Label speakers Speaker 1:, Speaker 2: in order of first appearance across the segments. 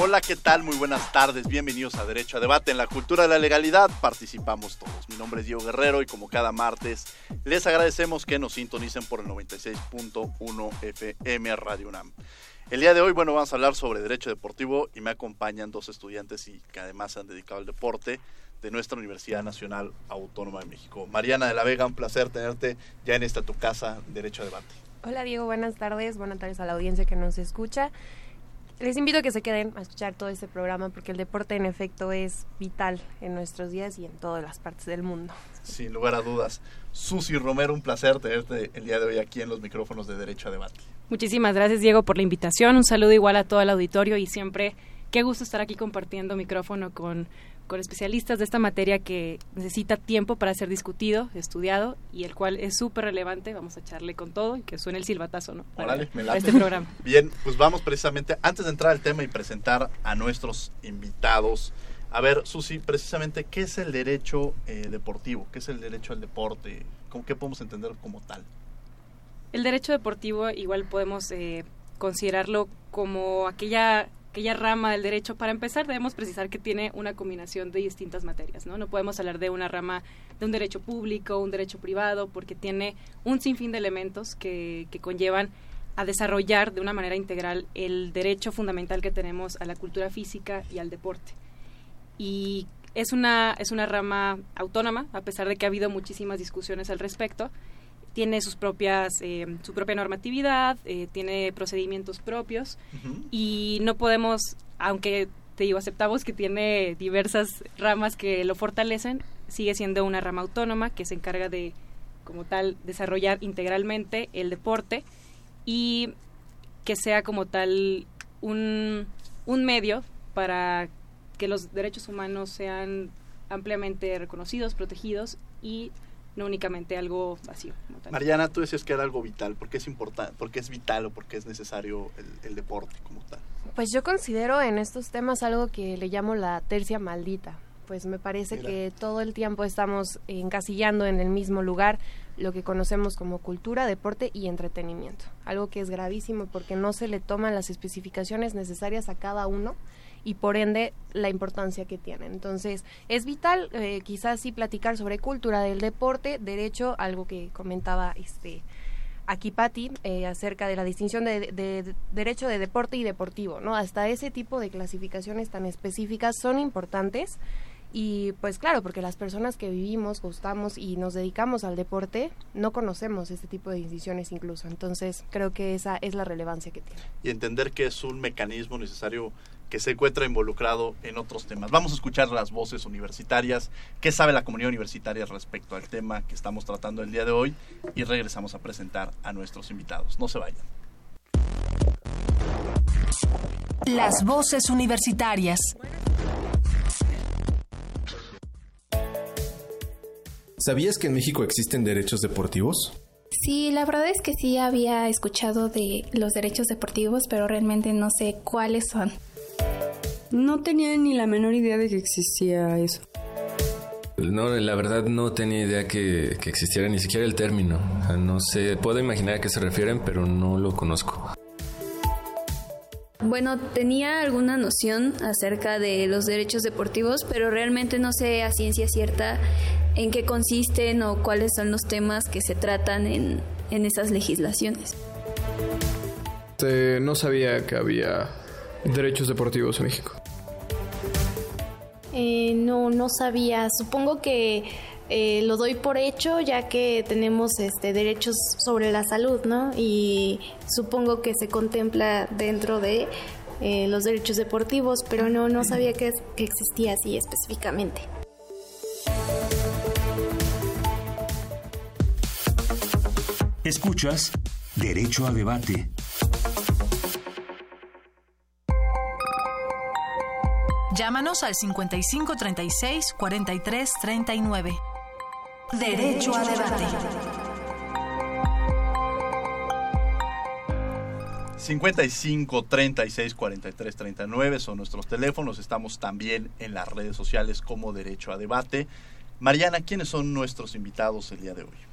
Speaker 1: Hola, ¿qué tal? Muy buenas tardes. Bienvenidos a Derecho a Debate. En la cultura de la legalidad participamos todos. Mi nombre es Diego Guerrero y como cada martes les agradecemos que nos sintonicen por el 96.1 FM Radio UNAM. El día de hoy, bueno, vamos a hablar sobre derecho deportivo y me acompañan dos estudiantes y que además se han dedicado al deporte de nuestra Universidad Nacional Autónoma de México. Mariana de la Vega, un placer tenerte ya en esta tu casa, Derecho a Debate.
Speaker 2: Hola Diego, buenas tardes, buenas tardes a la audiencia que nos escucha les invito a que se queden a escuchar todo este programa porque el deporte en efecto es vital en nuestros días y en todas las partes del mundo.
Speaker 1: Sin lugar a dudas. Susi Romero, un placer tenerte el día de hoy aquí en los micrófonos de Derecho a Debate.
Speaker 3: Muchísimas gracias Diego por la invitación. Un saludo igual a todo el auditorio y siempre qué gusto estar aquí compartiendo micrófono con con especialistas de esta materia que necesita tiempo para ser discutido, estudiado y el cual es súper relevante. Vamos a echarle con todo y que suene el silbatazo, ¿no?
Speaker 1: Para, este programa. Bien, pues vamos precisamente, antes de entrar al tema y presentar a nuestros invitados, a ver, Susi, precisamente, ¿qué es el derecho eh, deportivo? ¿Qué es el derecho al deporte? ¿Cómo, ¿Qué podemos entender como tal?
Speaker 3: El derecho deportivo igual podemos eh, considerarlo como aquella aquella rama del derecho, para empezar debemos precisar que tiene una combinación de distintas materias, ¿no? No podemos hablar de una rama de un derecho público, un derecho privado, porque tiene un sinfín de elementos que, que conllevan a desarrollar de una manera integral el derecho fundamental que tenemos a la cultura física y al deporte. Y es una, es una rama autónoma, a pesar de que ha habido muchísimas discusiones al respecto, tiene sus propias, eh, su propia normatividad, eh, tiene procedimientos propios y no podemos, aunque te digo, aceptamos que tiene diversas ramas que lo fortalecen, sigue siendo una rama autónoma que se encarga de, como tal, desarrollar integralmente el deporte y que sea como tal un, un medio para que los derechos humanos sean ampliamente reconocidos, protegidos y no únicamente algo vacío.
Speaker 1: Mariana, tú decías que era algo vital. ¿Por qué es importante? ¿Por qué es vital o por qué es necesario el, deporte como tal?
Speaker 2: Pues yo considero en estos temas algo que le llamo la tercia maldita. Pues me parece que todo el tiempo estamos encasillando en el mismo lugar lo que conocemos como cultura, deporte y entretenimiento. Algo que es gravísimo porque no se le toman las especificaciones necesarias a cada uno y por ende la importancia que tienen. Entonces, es vital eh, quizás sí platicar sobre cultura del deporte, derecho, algo que comentaba este aquí Patti eh, acerca de la distinción de, derecho de deporte y deportivo, ¿no? Hasta ese tipo de clasificaciones tan específicas son importantes y pues claro, porque las personas que vivimos, gustamos y nos dedicamos al deporte, no conocemos este tipo de distinciones incluso. Entonces, creo que esa es la relevancia que tiene.
Speaker 1: Y entender que es un mecanismo necesario que se encuentra involucrado en otros temas. Vamos a escuchar las voces universitarias, qué sabe la comunidad universitaria respecto al tema que estamos tratando el día de hoy y regresamos a presentar a nuestros invitados. No se vayan.
Speaker 4: Las voces universitarias.
Speaker 5: ¿Sabías que en México existen derechos deportivos?
Speaker 6: Sí, la verdad es que sí había escuchado de los derechos deportivos, pero realmente no sé cuáles son.
Speaker 7: No tenía ni la menor idea de que existía eso.
Speaker 8: No, la verdad no tenía idea que, existiera ni siquiera el término. no sé, puedo imaginar a qué se refieren, pero no lo conozco.
Speaker 7: Bueno, tenía alguna noción acerca de los derechos deportivos, pero realmente no sé a ciencia cierta en qué consisten o cuáles son los temas que se tratan en, en esas legislaciones.
Speaker 9: Este, no sabía que había derechos deportivos en México.
Speaker 10: Eh, no, no sabía. Supongo que eh, lo doy por hecho ya que tenemos este, derechos sobre la salud, ¿no? Y supongo que se contempla dentro de eh, los derechos deportivos, pero no, no sabía que, que existía así específicamente.
Speaker 11: Escuchas Derecho a Debate.
Speaker 4: Llámanos al 5536 4339. Derecho a debate.
Speaker 1: 55 36 43 39 son nuestros teléfonos. Estamos también en las redes sociales como Derecho a Debate. Mariana, ¿quiénes son nuestros invitados el día de hoy?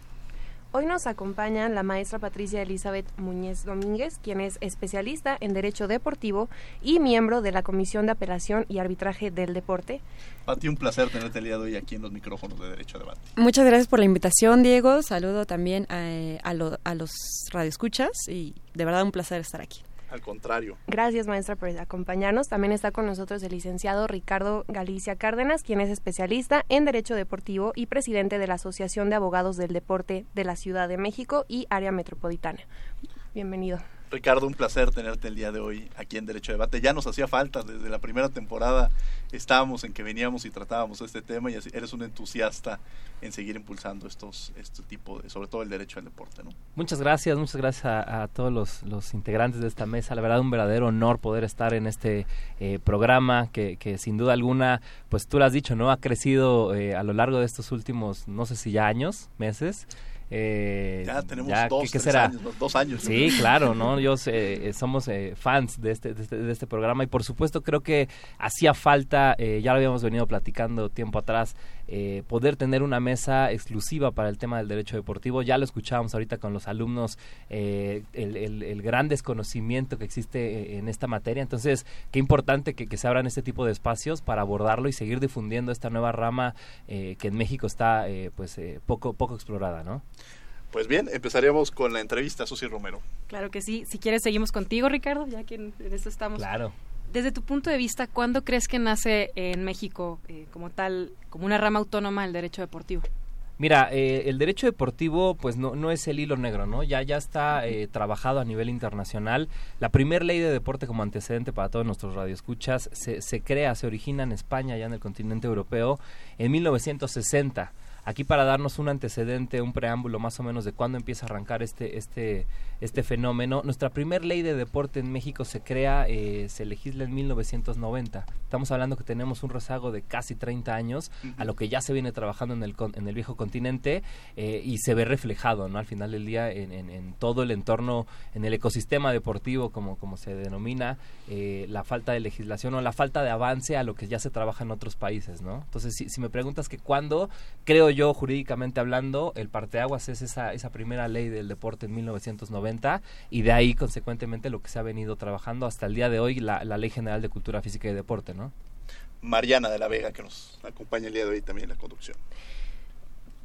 Speaker 2: Hoy nos acompaña la maestra Patricia Elizabeth Muñez Domínguez, quien es especialista en Derecho Deportivo y miembro de la Comisión de Apelación y Arbitraje del Deporte.
Speaker 1: Pati, un placer tenerte el día de hoy aquí en los micrófonos de Derecho a Debate.
Speaker 12: Muchas gracias por la invitación, Diego. Saludo también a, a, lo, a los radioescuchas y de verdad un placer estar aquí.
Speaker 1: Al contrario.
Speaker 2: Gracias, maestra, por acompañarnos. También está con nosotros el licenciado Ricardo Galicia Cárdenas, quien es especialista en Derecho Deportivo y presidente de la Asociación de Abogados del Deporte de la Ciudad de México y Área Metropolitana. Bienvenido.
Speaker 1: Ricardo, un placer tenerte el día de hoy aquí en Derecho a Debate. Ya nos hacía falta, desde la primera temporada estábamos en que veníamos y tratábamos este tema y eres un entusiasta en seguir impulsando estos este tipo de, sobre todo el derecho al deporte, ¿no?
Speaker 13: Muchas gracias, muchas gracias a, todos los, los, integrantes de esta mesa. La verdad, un verdadero honor poder estar en este eh, programa que, que, sin duda alguna, pues tú lo has dicho, ¿no? Ha crecido eh, a lo largo de estos últimos, no sé si ya años, meses.
Speaker 1: Eh, ya tenemos ya, dos, ¿qué, será? Años, dos años.
Speaker 13: Sí, claro, ¿no? Yo eh, somos eh, fans de este, de este, de, este, programa y por supuesto creo que hacía falta, eh, ya lo habíamos venido platicando tiempo atrás, poder tener una mesa exclusiva para el tema del derecho deportivo. Ya lo escuchábamos ahorita con los alumnos, el, el, el, gran desconocimiento que existe en esta materia. Entonces, qué importante que, que, se abran este tipo de espacios para abordarlo y seguir difundiendo esta nueva rama que en México está pues poco, poco explorada, ¿no?
Speaker 1: Pues bien, empezaríamos con la entrevista a Susi Romero.
Speaker 3: Claro que sí. Si quieres, seguimos contigo, Ricardo, ya que en, en esto estamos.
Speaker 13: Claro.
Speaker 3: Desde tu punto de vista, ¿cuándo crees que nace en México eh, como tal, como una rama autónoma el derecho deportivo?
Speaker 13: Mira, eh, el derecho deportivo pues no, no es el hilo negro, ¿no? Ya, ya está eh, trabajado a nivel internacional. La primera ley de deporte como antecedente para todos nuestros radioescuchas se, se crea, se origina en España, ya en el continente europeo, en 1960 aquí para darnos un antecedente, un preámbulo más o menos de cuándo empieza a arrancar este, este, este fenómeno. Nuestra primer ley de deporte en México se crea, eh, se legisla en 1990. Estamos hablando que tenemos un rezago de casi 30 años a lo que ya se viene trabajando en el, en el viejo continente eh, y se ve reflejado, ¿no? Al final del día en, en, todo el entorno, en el ecosistema deportivo, como, como se denomina, eh, la falta de legislación o la falta de avance a lo que ya se trabaja en otros países, ¿no? Entonces, si, si me preguntas que cuándo, creo yo, jurídicamente hablando, el parteaguas es esa, esa primera ley del deporte en 1990 y de ahí, consecuentemente, lo que se ha venido trabajando hasta el día de hoy, la, la Ley General de Cultura Física y Deporte, ¿no?
Speaker 1: Mariana de la Vega, que nos acompaña el día de hoy también en la conducción.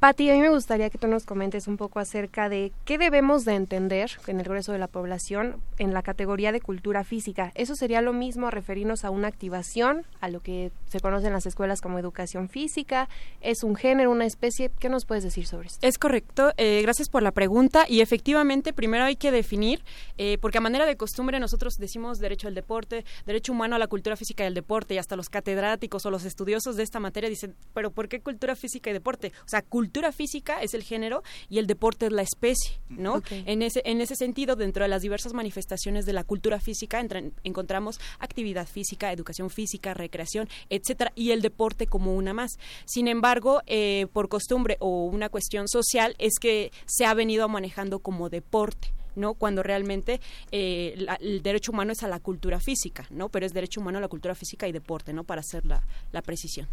Speaker 2: Pati, a mí me gustaría que tú nos comentes un poco acerca de qué debemos de entender en el grueso de la población en la categoría de cultura física. Eso sería lo mismo referirnos a una activación, a lo que se conoce en las escuelas como educación física, es un género, una especie. ¿Qué nos puedes decir sobre esto?
Speaker 12: Es correcto, eh, gracias por la pregunta y efectivamente primero hay que definir, eh, porque a manera de costumbre nosotros decimos derecho al deporte, derecho humano a la cultura física y al deporte y hasta los catedráticos o los estudiosos de esta materia dicen, pero ¿por qué cultura física y deporte? O sea, cultura física es el género y el deporte es la especie, ¿no? Okay. En ese en ese sentido, dentro de las diversas manifestaciones de la cultura física entran, encontramos actividad física, educación física, recreación, etcétera, y el deporte como una más. Sin embargo, eh, por costumbre o una cuestión social es que se ha venido manejando como deporte. ¿no? Cuando realmente eh, la, el derecho humano es a la cultura física, ¿no? Pero es derecho humano a la cultura física y deporte, ¿no? Para hacer la, la precisión.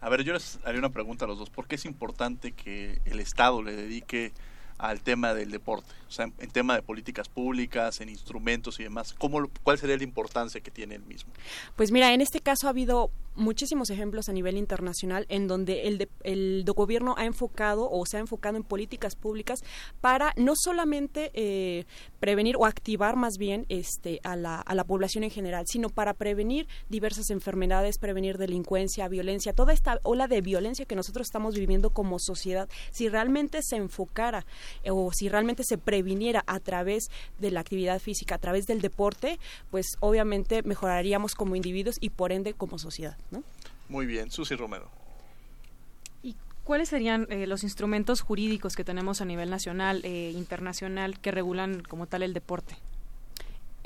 Speaker 1: A ver, yo les haría una pregunta a los dos. ¿Por qué es importante que el Estado le dedique al tema del deporte? O sea, en, tema de políticas públicas, en instrumentos y demás. ¿Cómo, ¿Cuál sería la importancia que tiene el mismo?
Speaker 12: Pues mira, en este caso ha habido muchísimos ejemplos a nivel internacional en donde el, de- el gobierno ha enfocado o se ha enfocado en políticas públicas para no solamente eh, prevenir o activar más bien este, a, la, a la población en general, sino para prevenir diversas enfermedades, prevenir delincuencia, violencia, toda esta ola de violencia que nosotros estamos viviendo como sociedad, si realmente se enfocara o si realmente se previniera a través de la actividad física, a través del deporte, pues obviamente mejoraríamos como individuos y por ende como sociedad. ¿no?
Speaker 1: Muy bien, Susi Romero.
Speaker 3: ¿Cuáles serían eh, los instrumentos jurídicos que tenemos a nivel nacional e internacional que regulan como tal el deporte?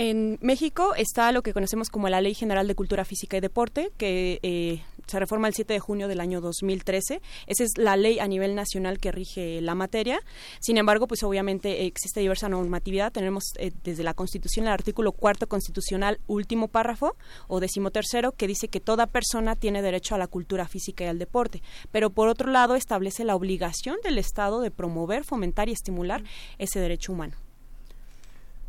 Speaker 12: En México está lo que conocemos como la Ley General de Cultura Física y Deporte, que eh, se reforma el 7 de junio del año 2013. Esa es la ley a nivel nacional que rige la materia. Sin embargo, pues obviamente existe diversa normatividad. Tenemos eh, desde la Constitución el artículo cuarto constitucional, último párrafo o decimotercero, que dice que toda persona tiene derecho a la cultura física y al deporte. Pero por otro lado, establece la obligación del Estado de promover, fomentar y estimular ese derecho humano.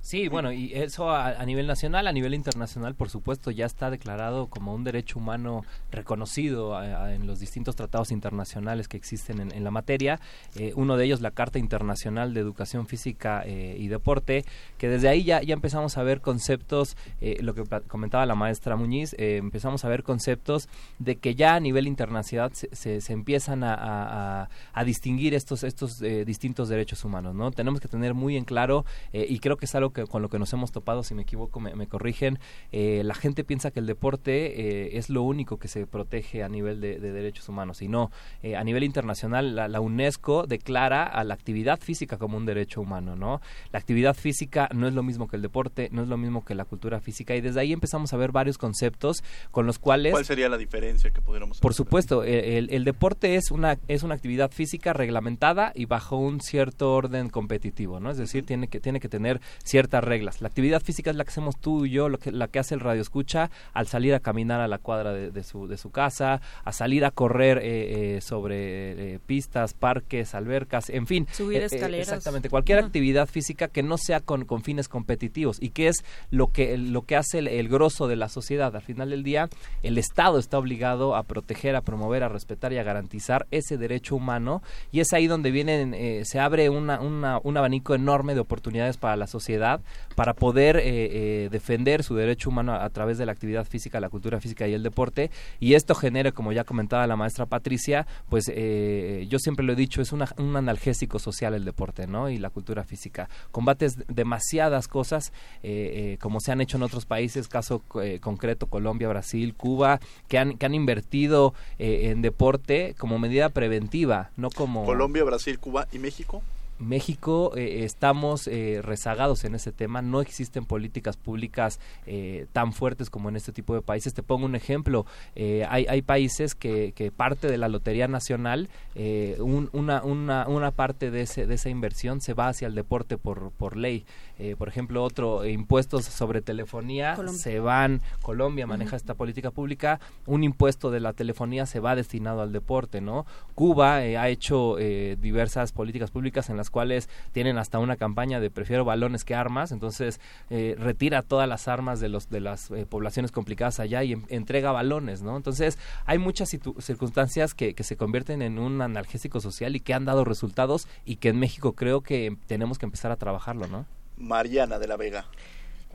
Speaker 13: Sí, bueno, y eso a, nivel nacional, a nivel internacional, por supuesto, ya está declarado como un derecho humano reconocido a- en los distintos tratados internacionales que existen en, la materia. Eh, uno de ellos, la Carta Internacional de Educación Física eh, y Deporte, que desde ahí ya, ya empezamos a ver conceptos, eh, lo que comentaba la maestra Muñiz, eh, empezamos a ver conceptos de que ya a nivel internacional se, se- se empiezan a, distinguir estos, estos distintos derechos humanos, ¿no? Tenemos que tener muy en claro, y creo que es algo que, con lo que nos hemos topado, si me equivoco me, me corrigen, eh, la gente piensa que el deporte eh, es lo único que se protege a nivel de, de derechos humanos, y no, eh, a nivel internacional la, la UNESCO declara a la actividad física como un derecho humano, ¿no? La actividad física no es lo mismo que el deporte, no es lo mismo que la cultura física, y desde ahí empezamos a ver varios conceptos con los cuales...
Speaker 1: ¿Cuál sería la diferencia que pudiéramos
Speaker 13: Por supuesto, eh, el, el deporte es una es una actividad física reglamentada y bajo un cierto orden competitivo, ¿no? Es decir, tiene que tiene que tener ciertas reglas. La actividad física es la que hacemos tú y yo, lo que la que hace el radio escucha al salir a caminar a la cuadra de, de su de su casa, a salir a correr eh, eh, sobre eh, pistas, parques, albercas, en fin,
Speaker 12: Subir
Speaker 13: Eh, eh,
Speaker 12: escaleras.
Speaker 13: exactamente, cualquier actividad física que no sea con, con fines competitivos y que es lo que lo que hace el, el grosso de la sociedad. Al final del día, el Estado está obligado a proteger, a promover, a respetar y a garantizar ese derecho humano y es ahí donde vienen eh, se abre una, una- un abanico enorme de oportunidades para la sociedad para poder eh, eh, defender su derecho humano a, través de la actividad física, la cultura física y el deporte y esto genera, como ya comentaba la maestra Patricia, pues eh, yo siempre lo he dicho, es un analgésico social el deporte, ¿no? Y la cultura física. Combates demasiadas cosas, eh, eh, como se han hecho en otros países, caso concreto Colombia, Brasil, Cuba, que han, que han invertido en deporte como medida preventiva, no como...
Speaker 1: Colombia, Brasil, Cuba y México.
Speaker 13: México eh, estamos eh, rezagados en ese tema, no existen políticas públicas eh, tan fuertes como en este tipo de países. Te pongo un ejemplo, eh, hay, hay países que, parte de la Lotería Nacional, eh, un- una, una, una parte de, ese, de esa inversión se va hacia el deporte por, por ley. Eh, por ejemplo, otro, eh, impuestos sobre telefonía
Speaker 12: Colombia.
Speaker 13: se van, Colombia maneja
Speaker 12: Ujú.
Speaker 13: esta política pública, un impuesto de la telefonía se va destinado al deporte, ¿no? Cuba eh, ha hecho eh, diversas políticas públicas en las cuales tienen hasta una campaña de prefiero balones que armas, entonces eh, retira todas las armas de los de las poblaciones complicadas allá y en- entrega balones, ¿no? Entonces hay muchas circunstancias que, que se convierten en un analgésico social y que han dado resultados y que en México creo que tenemos que empezar a trabajarlo, ¿no?
Speaker 1: Mariana de la Vega.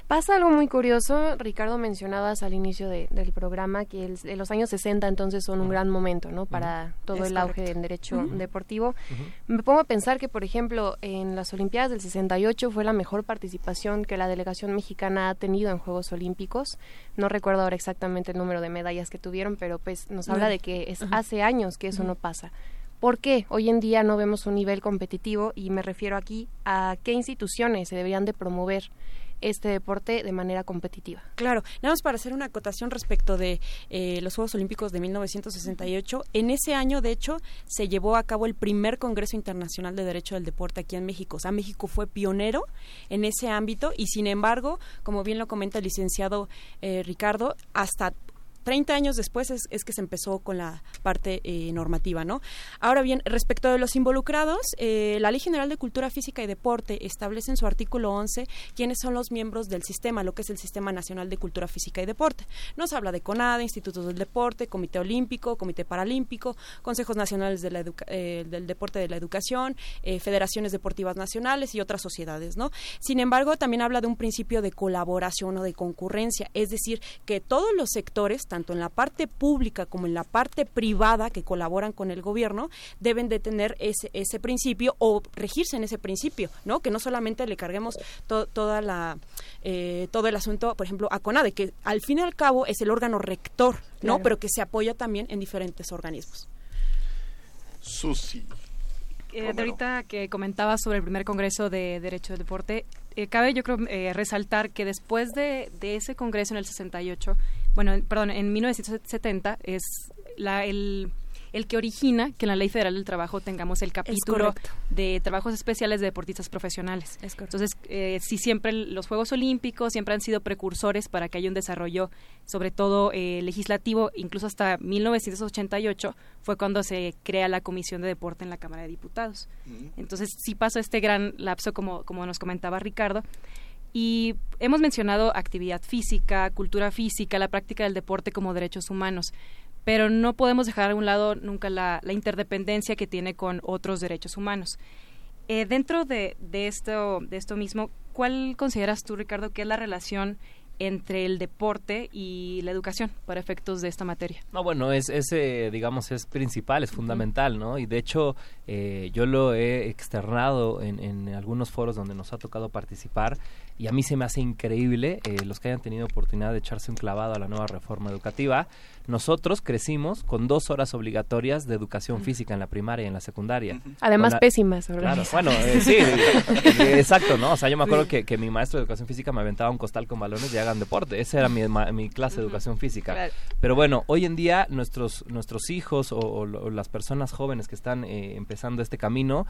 Speaker 2: Pasa algo muy curioso, Ricardo mencionabas al inicio de- del programa que el- de los años 60 entonces son un gran momento, ¿no? Para todo
Speaker 12: Es
Speaker 2: el auge
Speaker 12: correcto.
Speaker 2: del derecho deportivo. Me pongo a pensar que, por ejemplo, en las Olimpiadas del 68 fue la mejor participación que la delegación mexicana ha tenido en Juegos Olímpicos. No recuerdo ahora exactamente el número de medallas que tuvieron, pero pues nos habla de que es hace años que eso no pasa. ¿Por qué hoy en día no vemos un nivel competitivo? Y me refiero aquí a qué instituciones se deberían de promover este deporte de manera competitiva.
Speaker 12: Claro, nada más para hacer una acotación respecto de eh, los Juegos Olímpicos de 1968. En ese año, de hecho, se llevó a cabo el primer Congreso Internacional de Derecho del Deporte aquí en México. O sea, México fue pionero en ese ámbito y, sin embargo, como bien lo comenta el licenciado eh, Ricardo, hasta 30 años después es, que se empezó con la parte eh, normativa, ¿no? Ahora bien, respecto de los involucrados, eh, la Ley General de Cultura Física y Deporte establece en su artículo 11 quiénes son los miembros del sistema, lo que es el Sistema Nacional de Cultura Física y Deporte. Nos habla de CONADE, Institutos del Deporte, Comité Olímpico, Comité Paralímpico, Consejos Nacionales eh, del Deporte de la Educación, Federaciones Deportivas Nacionales y otras sociedades, ¿no? Sin embargo, también habla de un principio de colaboración o de concurrencia, es decir, que todos los sectores, tanto en la parte pública como en la parte privada que colaboran con el gobierno, deben de tener ese, ese principio o regirse en ese principio, ¿no? Que no solamente le carguemos toda la, eh, todo el asunto, por ejemplo, a CONADE, que al fin y al cabo es el órgano rector, ¿no? Pero que se apoya también en diferentes organismos.
Speaker 1: Susi.
Speaker 3: Eh, de ahorita que comentaba sobre el primer Congreso de Derecho del Deporte, eh, cabe yo creo eh, resaltar que después de, de, ese Congreso en el 68, bueno, perdón, en 1970 es la, el el que origina que en la Ley Federal del Trabajo tengamos el capítulo de trabajos especiales de deportistas profesionales. Entonces, eh, sí siempre los Juegos Olímpicos siempre han sido precursores para que haya un desarrollo, sobre todo eh, legislativo, incluso hasta 1988 fue cuando se crea la Comisión de Deporte en la Cámara de Diputados. Entonces, sí pasó este gran lapso, como, como nos comentaba Ricardo. Y hemos mencionado actividad física, cultura física, la práctica del deporte como derechos humanos pero no podemos dejar a un lado nunca la, interdependencia que tiene con otros derechos humanos. Eh, dentro de, de, esto, de esto mismo, ¿cuál consideras tú, Ricardo, que es la relación entre el deporte y la educación para efectos de esta materia?
Speaker 13: No, bueno, es, ese, digamos, es principal, es fundamental, ¿no? Y de hecho, eh, yo lo he externado en, en, algunos foros donde nos ha tocado participar y a mí se me hace increíble eh, los que hayan tenido oportunidad de echarse un clavado a la nueva reforma educativa. Nosotros crecimos con dos horas obligatorias de educación física en la primaria y en la secundaria.
Speaker 12: Además pésimas.
Speaker 13: Claro, bueno, eh, sí, eh, exacto, ¿no? O sea, yo me acuerdo que, que, mi maestro de educación física me aventaba un costal con balones y hagan deporte. Esa era mi, mi clase de educación física. Pero bueno, hoy en día nuestros, nuestros hijos o, las personas jóvenes que están empezando este camino,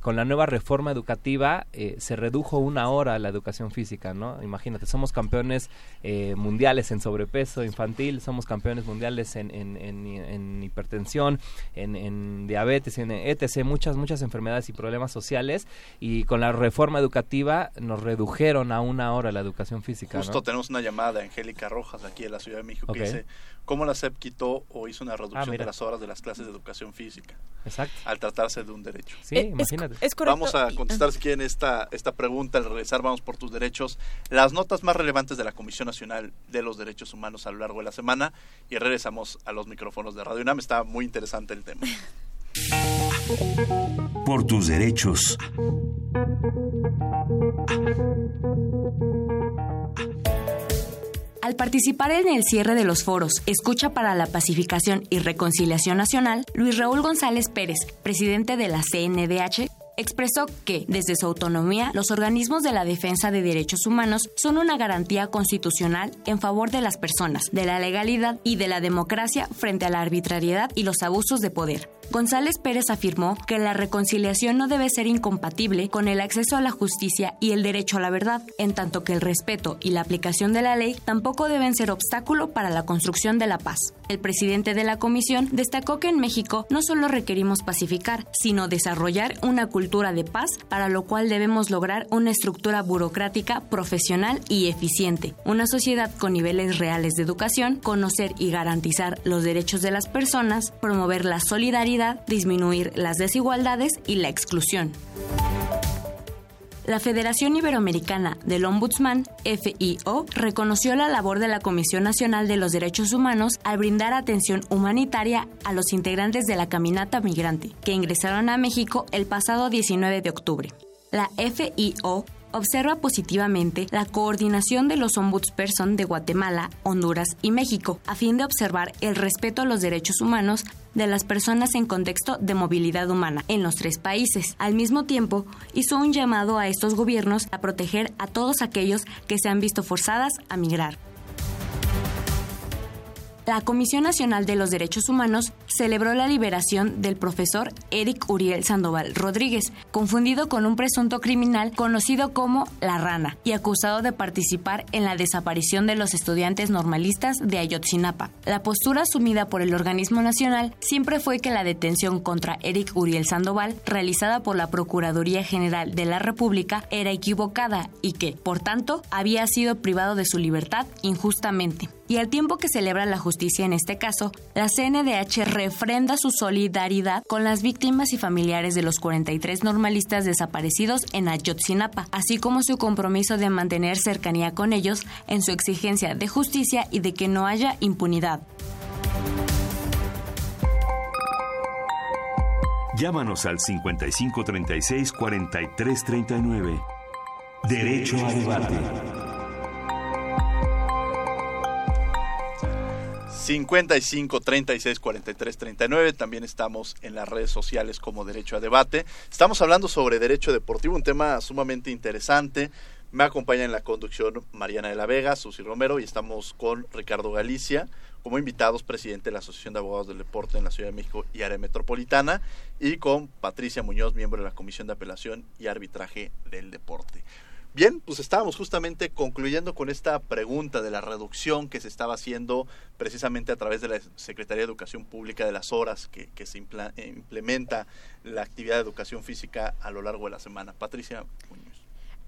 Speaker 13: con la nueva reforma educativa se redujo una hora la educación física, ¿no? Imagínate, somos campeones eh, mundiales en sobrepeso infantil, somos campeones mundiales en, en, hipertensión, en, diabetes, en etc., muchas, muchas enfermedades y problemas sociales, y con la reforma educativa nos redujeron a una hora la educación física.
Speaker 1: Justo tenemos una llamada de Angélica Rojas aquí en la Ciudad de México que dice cómo la SEP quitó o hizo una reducción ah, de las horas de las clases de educación física.
Speaker 13: Exacto.
Speaker 1: Al tratarse de un derecho.
Speaker 13: Sí, imagínate.
Speaker 1: Vamos a contestar si quieren esta, esta pregunta al regresar Vamos por tus Derechos, las notas más relevantes de la Comisión Nacional de los Derechos Humanos a lo largo de la semana y regresamos a los micrófonos de Radio UNAM. Está muy interesante el tema.
Speaker 11: Por tus derechos.
Speaker 14: Al participar en el cierre de los foros Escucha para la Pacificación y Reconciliación Nacional, Luis Raúl González Pérez, presidente de la CNDH, expresó que, desde su autonomía, los organismos de la defensa de derechos humanos son una garantía constitucional en favor de las personas, de la legalidad y de la democracia frente a la arbitrariedad y los abusos de poder. González Pérez afirmó que la reconciliación no debe ser incompatible con el acceso a la justicia y el derecho a la verdad, en tanto que el respeto y la aplicación de la ley tampoco deben ser obstáculo para la construcción de la paz. El presidente de la comisión destacó que en México no solo requerimos pacificar, sino desarrollar una cultura de paz, para lo cual debemos lograr una estructura burocrática profesional y eficiente, una sociedad con niveles reales de educación, conocer y garantizar los derechos de las personas, promover la solidaridad disminuir las desigualdades y la exclusión. La Federación Iberoamericana del Ombudsman, FIO, reconoció la labor de la Comisión Nacional de los Derechos Humanos al brindar atención humanitaria a los integrantes de la Caminata Migrante, que ingresaron a México el pasado 19 de octubre. La FIO observa positivamente la coordinación de los ombudsperson de Guatemala, Honduras y México, a fin de observar el respeto a los derechos humanos de las personas en contexto de movilidad humana en los tres países. Al mismo tiempo, hizo un llamado a estos gobiernos a proteger a todos aquellos que se han visto forzadas a migrar. La Comisión Nacional de los Derechos Humanos celebró la liberación del profesor Eric Uriel Sandoval Rodríguez, confundido con un presunto criminal conocido como La Rana y acusado de participar en la desaparición de los estudiantes normalistas de Ayotzinapa. La postura asumida por el organismo nacional siempre fue que la detención contra Eric Uriel Sandoval, realizada por la Procuraduría General de la República, era equivocada y que, por tanto, había sido privado de su libertad injustamente. Y al tiempo que celebra la justicia en este caso, la CNDH refrenda su solidaridad con las víctimas y familiares de los 43 normalistas desaparecidos en Ayotzinapa, así como su compromiso de mantener cercanía con ellos en su exigencia de justicia y de que no haya impunidad.
Speaker 11: Llámanos al 5536 4339. Derecho a debate.
Speaker 1: 55 36 43 39. También estamos en las redes sociales como Derecho a Debate. Estamos hablando sobre derecho deportivo, un tema sumamente interesante. Me acompaña en la conducción Mariana de la Vega, Susi Romero y estamos con Ricardo Galicia como invitados, presidente de la Asociación de Abogados del Deporte en la Ciudad de México y área metropolitana, y con Patricia Muñoz, miembro de la Comisión de Apelación y Arbitraje del Deporte. Bien, pues estábamos justamente concluyendo con esta pregunta de la reducción que se estaba haciendo precisamente a través de la Secretaría de Educación Pública de las horas que, que se implementa la actividad de educación física a lo largo de la semana. Patricia.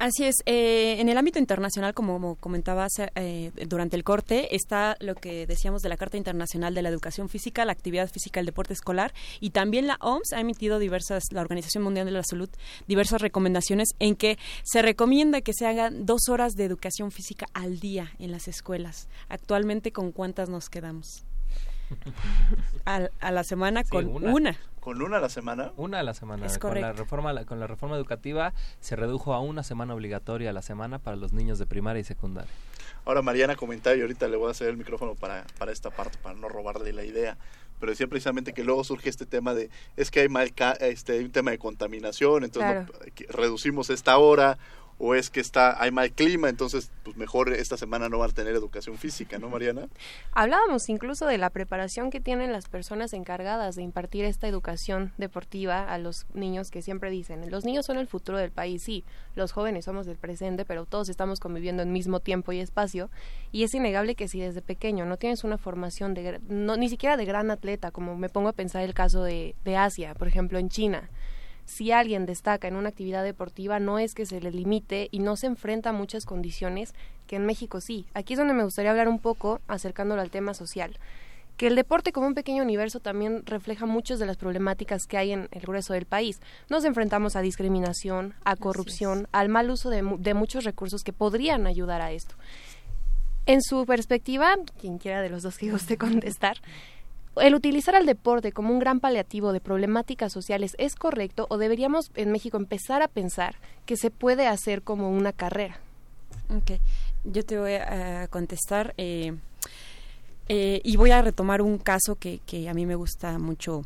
Speaker 12: Así es. Eh, en el ámbito internacional, como comentabas eh, durante el corte, está lo que decíamos de la Carta Internacional de la Educación Física, la Actividad Física, el Deporte Escolar, y también la OMS ha emitido diversas, la Organización Mundial de la Salud, diversas recomendaciones en que se recomienda que se hagan dos horas de educación física al día en las escuelas. Actualmente, ¿con cuántas nos quedamos? A, la semana con una.
Speaker 1: ¿Con una a la semana?
Speaker 13: Una a la semana. con la reforma con la reforma educativa se redujo a una semana obligatoria a la semana para los niños de primaria y secundaria.
Speaker 1: Ahora Mariana comentaba y ahorita le voy a hacer el micrófono para, para esta parte, para no robarle la idea. Pero decía precisamente que luego surge este tema de, es que hay mal este, un tema de contaminación, entonces reducimos esta hora o es que está hay mal clima, entonces pues mejor esta semana no van a tener educación física, ¿no, Mariana?
Speaker 2: Hablábamos incluso de la preparación que tienen las personas encargadas de impartir esta educación deportiva a los niños que siempre dicen, los niños son el futuro del país, sí, los jóvenes somos el presente, pero todos estamos conviviendo en mismo tiempo y espacio y es innegable que si desde pequeño no tienes una formación de no, ni siquiera de gran atleta, como me pongo a pensar el caso de, de Asia, por ejemplo en China, si alguien destaca en una actividad deportiva no es que se le limite y no se enfrenta a muchas condiciones que en México sí. Aquí es donde me gustaría hablar un poco, acercándolo al tema social, que el deporte como un pequeño universo también refleja muchas de las problemáticas que hay en el grueso del país. Nos enfrentamos a discriminación, a corrupción, al mal uso de, de muchos recursos que podrían ayudar a esto. En su perspectiva, quien quiera de los dos que guste contestar, el utilizar al deporte como un gran paliativo de problemáticas sociales es correcto o deberíamos en México empezar a pensar que se puede hacer como una carrera.
Speaker 12: Ok, yo te voy a contestar eh, eh, y voy a retomar un caso que, que a mí me gusta mucho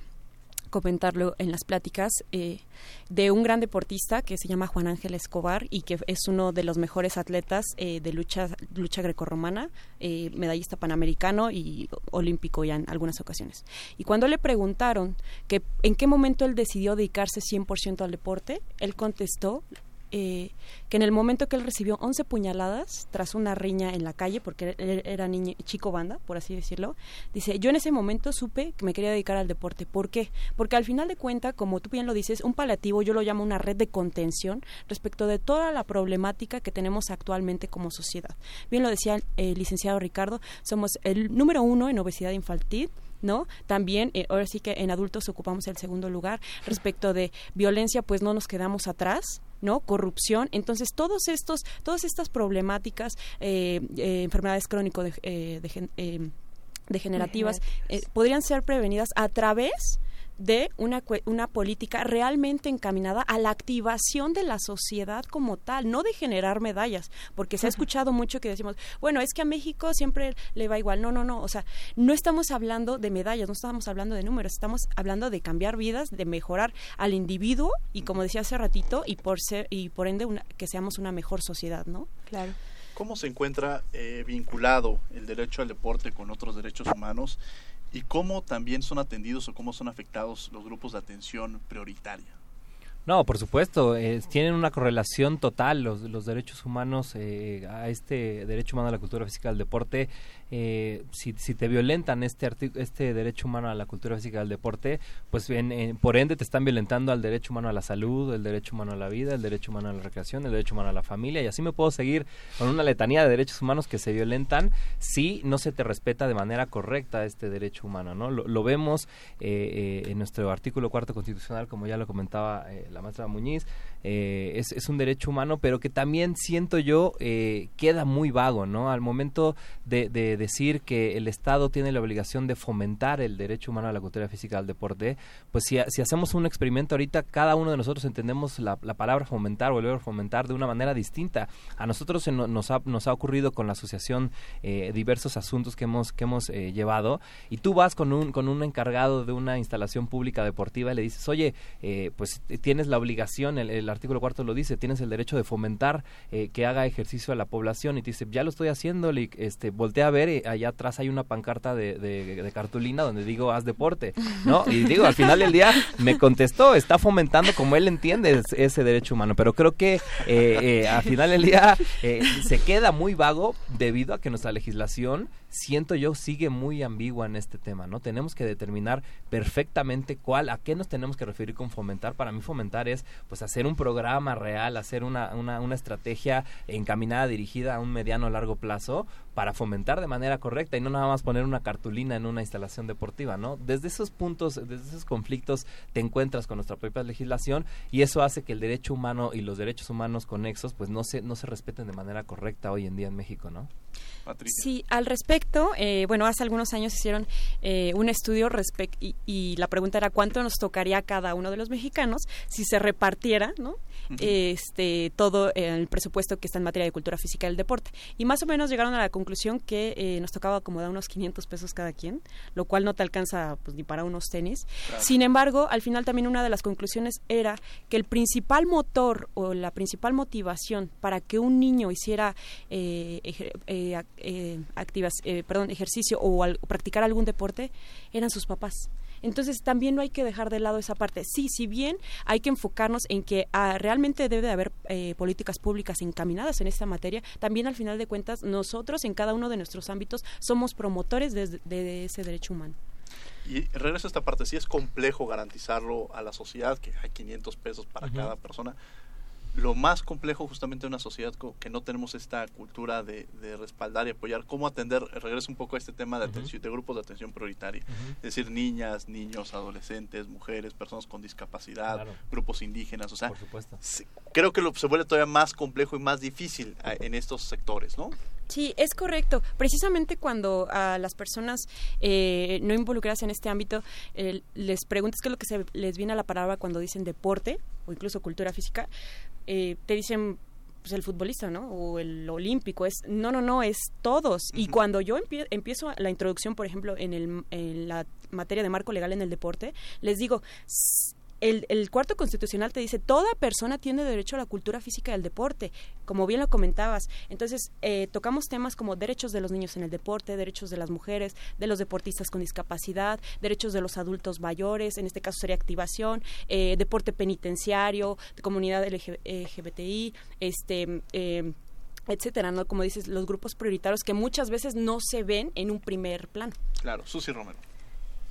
Speaker 12: comentarlo en las pláticas, eh, de un gran deportista que se llama Juan Ángel Escobar y que es uno de los mejores atletas eh, de lucha, lucha grecorromana, eh, medallista panamericano y olímpico ya en algunas ocasiones. Y cuando le preguntaron que en qué momento él decidió dedicarse 100% al deporte, él contestó eh, que en el momento que él recibió 11 puñaladas tras una riña en la calle, porque él era niño, chico banda, por así decirlo, dice, yo en ese momento supe que me quería dedicar al deporte. ¿Por qué? Porque al final de cuentas, como tú bien lo dices, un paliativo yo lo llamo una red de contención respecto de toda la problemática que tenemos actualmente como sociedad. Bien lo decía el licenciado Ricardo, somos el número uno en obesidad infantil, ¿no? También, eh, ahora sí que en adultos ocupamos el segundo lugar. Respecto de violencia, pues no nos quedamos atrás, ¿no? Corrupción. Entonces, todos estos, todas estas problemáticas, eh, eh, enfermedades crónico degenerativas, podrían ser prevenidas a través de una, una política realmente encaminada a la activación de la sociedad como tal, no de generar medallas, porque se ha escuchado mucho que decimos, bueno, es que a México siempre le va igual. No, no, no, o sea, no estamos hablando de medallas, no estamos hablando de números, estamos hablando de cambiar vidas, de mejorar al individuo y como decía hace ratito, y por ser y por ende que seamos una mejor sociedad, ¿no?
Speaker 2: Claro.
Speaker 1: ¿Cómo se encuentra eh, vinculado el derecho al deporte con otros derechos humanos y cómo también son atendidos o cómo son afectados los grupos de atención prioritaria?
Speaker 13: No, por supuesto, eh, tienen una correlación total los, los derechos humanos eh, a este derecho humano a la cultura física del deporte. Eh, si, si, te violentan este este derecho humano a la cultura física del deporte, pues en, por ende te están violentando al derecho humano a la salud, el derecho humano a la vida, el derecho humano a la recreación, el derecho humano a la familia y así me puedo seguir con una letanía de derechos humanos que se violentan si no se te respeta de manera correcta este derecho humano, ¿no? Lo, lo vemos en nuestro artículo cuarto constitucional, como ya lo comentaba la maestra Muñiz, eh, es, un derecho humano, pero que también siento yo eh, queda muy vago, ¿no? Al momento de, de, decir que el Estado tiene la obligación de fomentar el derecho humano a la cultura física al deporte, pues si, hacemos un experimento ahorita, cada uno de nosotros entendemos la, la palabra fomentar o el verbo fomentar de una manera distinta. A nosotros nos, ha, nos ha ocurrido con la asociación eh, diversos asuntos que hemos, que hemos eh, llevado y tú vas con un, con un encargado de una instalación pública deportiva y le dices, oye, eh, pues tienes la obligación, el, el artículo cuarto lo dice, tienes el derecho de fomentar eh, que haga ejercicio a la población y te dice, ya lo estoy haciendo, le, este, voltea a ver, y allá atrás hay una pancarta de, de, de, cartulina donde digo, haz deporte, ¿no? Y digo, al final del día me contestó, está fomentando como él entiende ese derecho humano, pero creo que eh, eh, al final del día eh, se queda muy vago debido a que nuestra legislación siento yo sigue muy ambigua en este tema, ¿no? Tenemos que determinar perfectamente cuál, a qué nos tenemos que referir con fomentar. Para mí fomentar es pues hacer un programa real, hacer una, una, una estrategia encaminada, dirigida a un mediano o largo plazo para fomentar de manera correcta y no nada más poner una cartulina en una instalación deportiva, ¿no? Desde esos puntos, desde esos conflictos te encuentras con nuestra propia legislación y eso hace que el derecho humano y los derechos humanos conexos pues no se, no se respeten de manera correcta hoy en día en México, ¿no?
Speaker 12: Patricia. Sí, al respecto, eh, bueno, hace algunos años hicieron eh, un estudio y, y, la pregunta era cuánto nos tocaría a cada uno de los mexicanos si se repartiera, ¿no? Uh -huh. Este todo el presupuesto que está en materia de cultura física y el deporte. Y más o menos llegaron a la conclusión que eh, nos tocaba acomodar unos 500 pesos cada quien, lo cual no te alcanza pues, ni para unos tenis. Claro. Sin embargo, al final también una de las conclusiones era que el principal motor o la principal motivación para que un niño hiciera eh, eh, eh, activas, eh, perdón, ejercicio o, al, o practicar algún deporte eran sus papás. Entonces también no hay que dejar de lado esa parte. Sí, si bien hay que enfocarnos en que ah, realmente debe de haber eh, políticas públicas encaminadas en esta materia, también al final de cuentas nosotros en cada uno de nuestros ámbitos somos promotores de, de, de ese derecho humano.
Speaker 1: Y regreso a esta parte, sí es complejo garantizarlo a la sociedad, que hay 500 pesos para uh -huh. cada persona, lo más complejo justamente en una sociedad que no tenemos esta cultura de, de, respaldar y apoyar, cómo atender, regreso un poco a este tema de, atención, uh -huh. de grupos de atención prioritaria, uh -huh. es decir, niñas, niños, adolescentes, mujeres, personas con discapacidad, claro. grupos indígenas, o sea, se, creo que lo, se vuelve todavía más complejo y más difícil a, en estos sectores, ¿no?
Speaker 12: Sí, es correcto. Precisamente cuando a las personas eh, no involucradas en este ámbito eh, les preguntas qué es lo que se les viene a la palabra cuando dicen deporte o incluso cultura física, eh, te dicen pues el futbolista, ¿no? O el olímpico, es no, no, no, es todos. Uh -huh. Y cuando yo empie empiezo la introducción, por ejemplo, en, el, en la materia de marco legal en el deporte, les digo, el, cuarto constitucional te dice toda persona tiene derecho a la cultura física y al deporte, como bien lo comentabas. Entonces, eh, tocamos temas como derechos de los niños en el deporte, derechos de las mujeres, de los deportistas con discapacidad, derechos de los adultos mayores, en este caso sería activación, eh, deporte penitenciario, de comunidad LGBTI, este... Eh, etcétera, ¿no? Como dices, los grupos prioritarios que muchas veces no se ven en un primer plano.
Speaker 1: Claro, Susi Romero.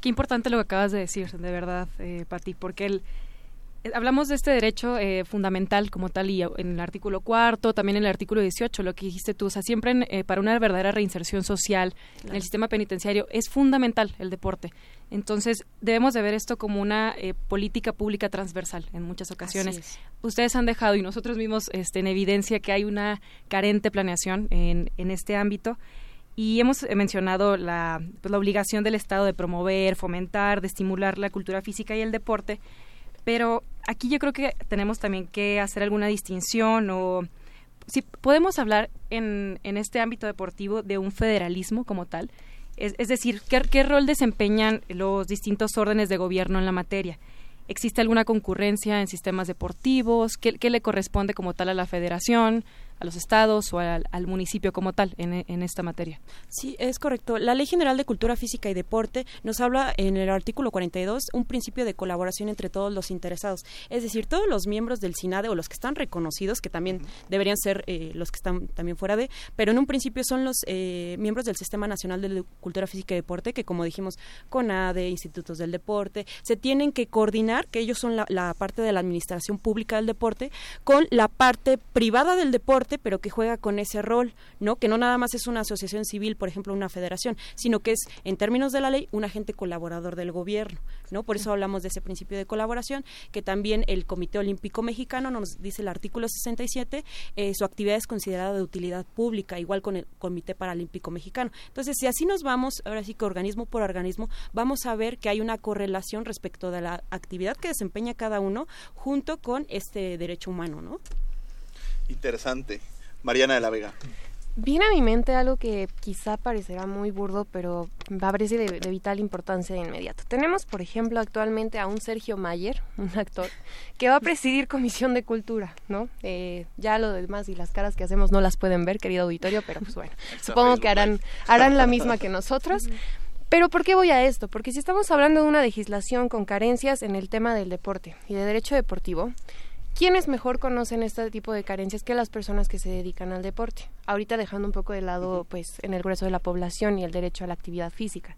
Speaker 3: Qué importante lo que acabas de decir, de verdad, eh, Pati, porque el, eh, hablamos de este derecho eh, fundamental como tal y en el artículo cuarto, también en el artículo 18, lo que dijiste tú, o sea, siempre en, eh, para una verdadera reinserción social claro. en el sistema penitenciario es fundamental el deporte. Entonces, debemos de ver esto como una eh, política pública transversal en muchas ocasiones. Ustedes han dejado y nosotros mismos este, en evidencia que hay una carente planeación en, en este ámbito y hemos eh, mencionado la, pues, la obligación del Estado de promover, fomentar, de estimular la cultura física y el deporte, pero aquí yo creo que tenemos también que hacer alguna distinción o si podemos hablar en, en este ámbito deportivo de un federalismo como tal, es, es decir, ¿qué, ¿qué rol desempeñan los distintos órdenes de gobierno en la materia? ¿Existe alguna concurrencia en sistemas deportivos? ¿Qué, ¿Qué, le corresponde como tal a la federación? A los estados o al, municipio como tal en, en, esta materia.
Speaker 12: Sí, es correcto. La Ley General de Cultura Física y Deporte nos habla en el artículo 42 un principio de colaboración entre todos los interesados. Es decir, todos los miembros del SINADE o los que están reconocidos, que también deberían ser eh, los que están también fuera de, pero en un principio son los eh, miembros del Sistema Nacional de Cultura Física y Deporte, que como dijimos, CONADE, institutos del deporte, se tienen que coordinar, que ellos son la, la parte de la administración pública del deporte, con la parte privada del deporte, pero que juega con ese rol, ¿no? Que no nada más es una asociación civil, por ejemplo, una federación, sino que es, en términos de la ley, un agente colaborador del gobierno, ¿no? Por eso hablamos de ese principio de colaboración, que también el Comité Olímpico Mexicano nos dice el artículo 67, eh, su actividad es considerada de utilidad pública, igual con el Comité Paralímpico Mexicano. Entonces, si así nos vamos, ahora sí que organismo por organismo, vamos a ver que hay una correlación respecto de la actividad que desempeña cada uno junto con este derecho humano, ¿no?
Speaker 1: Interesante. Mariana de la Vega.
Speaker 2: Viene a mi mente algo que quizá parecerá muy burdo, pero va a parecer de, vital importancia de inmediato. Tenemos, por ejemplo, actualmente a un Sergio Mayer, un actor, que va a presidir Comisión de Cultura, ¿no? Eh, ya lo demás y las caras que hacemos no las pueden ver, querido auditorio, pero pues bueno, supongo que harán, harán la misma que nosotros. Pero ¿por qué voy a esto? Porque si estamos hablando de una legislación con carencias en el tema del deporte y de derecho deportivo, ¿Quiénes mejor conocen este tipo de carencias que las personas que se dedican al deporte? Ahorita dejando un poco de lado, pues, en el grueso de la población y el derecho a la actividad física.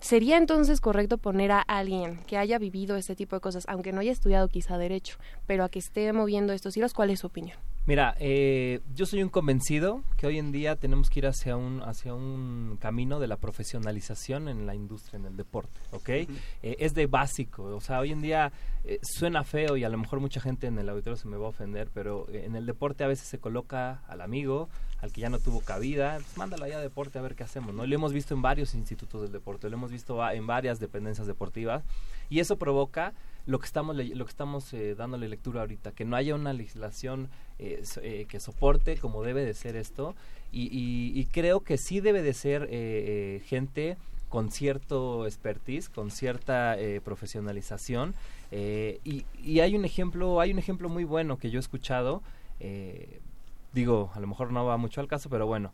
Speaker 2: ¿Sería entonces correcto poner a alguien que haya vivido este tipo de cosas, aunque no haya estudiado quizá derecho, pero a que esté moviendo estos hilos? ¿Cuál es su opinión?
Speaker 13: Mira, eh, yo soy un convencido que hoy en día tenemos que ir hacia un hacia un camino de la profesionalización en la industria, en el deporte, ¿ok? Eh, es de básico, o sea, hoy en día eh, suena feo y a lo mejor mucha gente en el auditorio se me va a ofender, pero en el deporte a veces se coloca al amigo, al que ya no tuvo cabida, pues mándalo allá a deporte a ver qué hacemos, ¿no? Lo hemos visto en varios institutos del deporte, lo hemos visto en varias dependencias deportivas y eso provoca lo que estamos lo que estamos eh, dándole lectura ahorita que no haya una legislación eh, eh, que soporte como debe de ser esto y, creo que sí debe de ser gente con cierto expertise con cierta profesionalización y, y, hay un ejemplo hay un ejemplo muy bueno que yo he escuchado digo a lo mejor no va mucho al caso pero bueno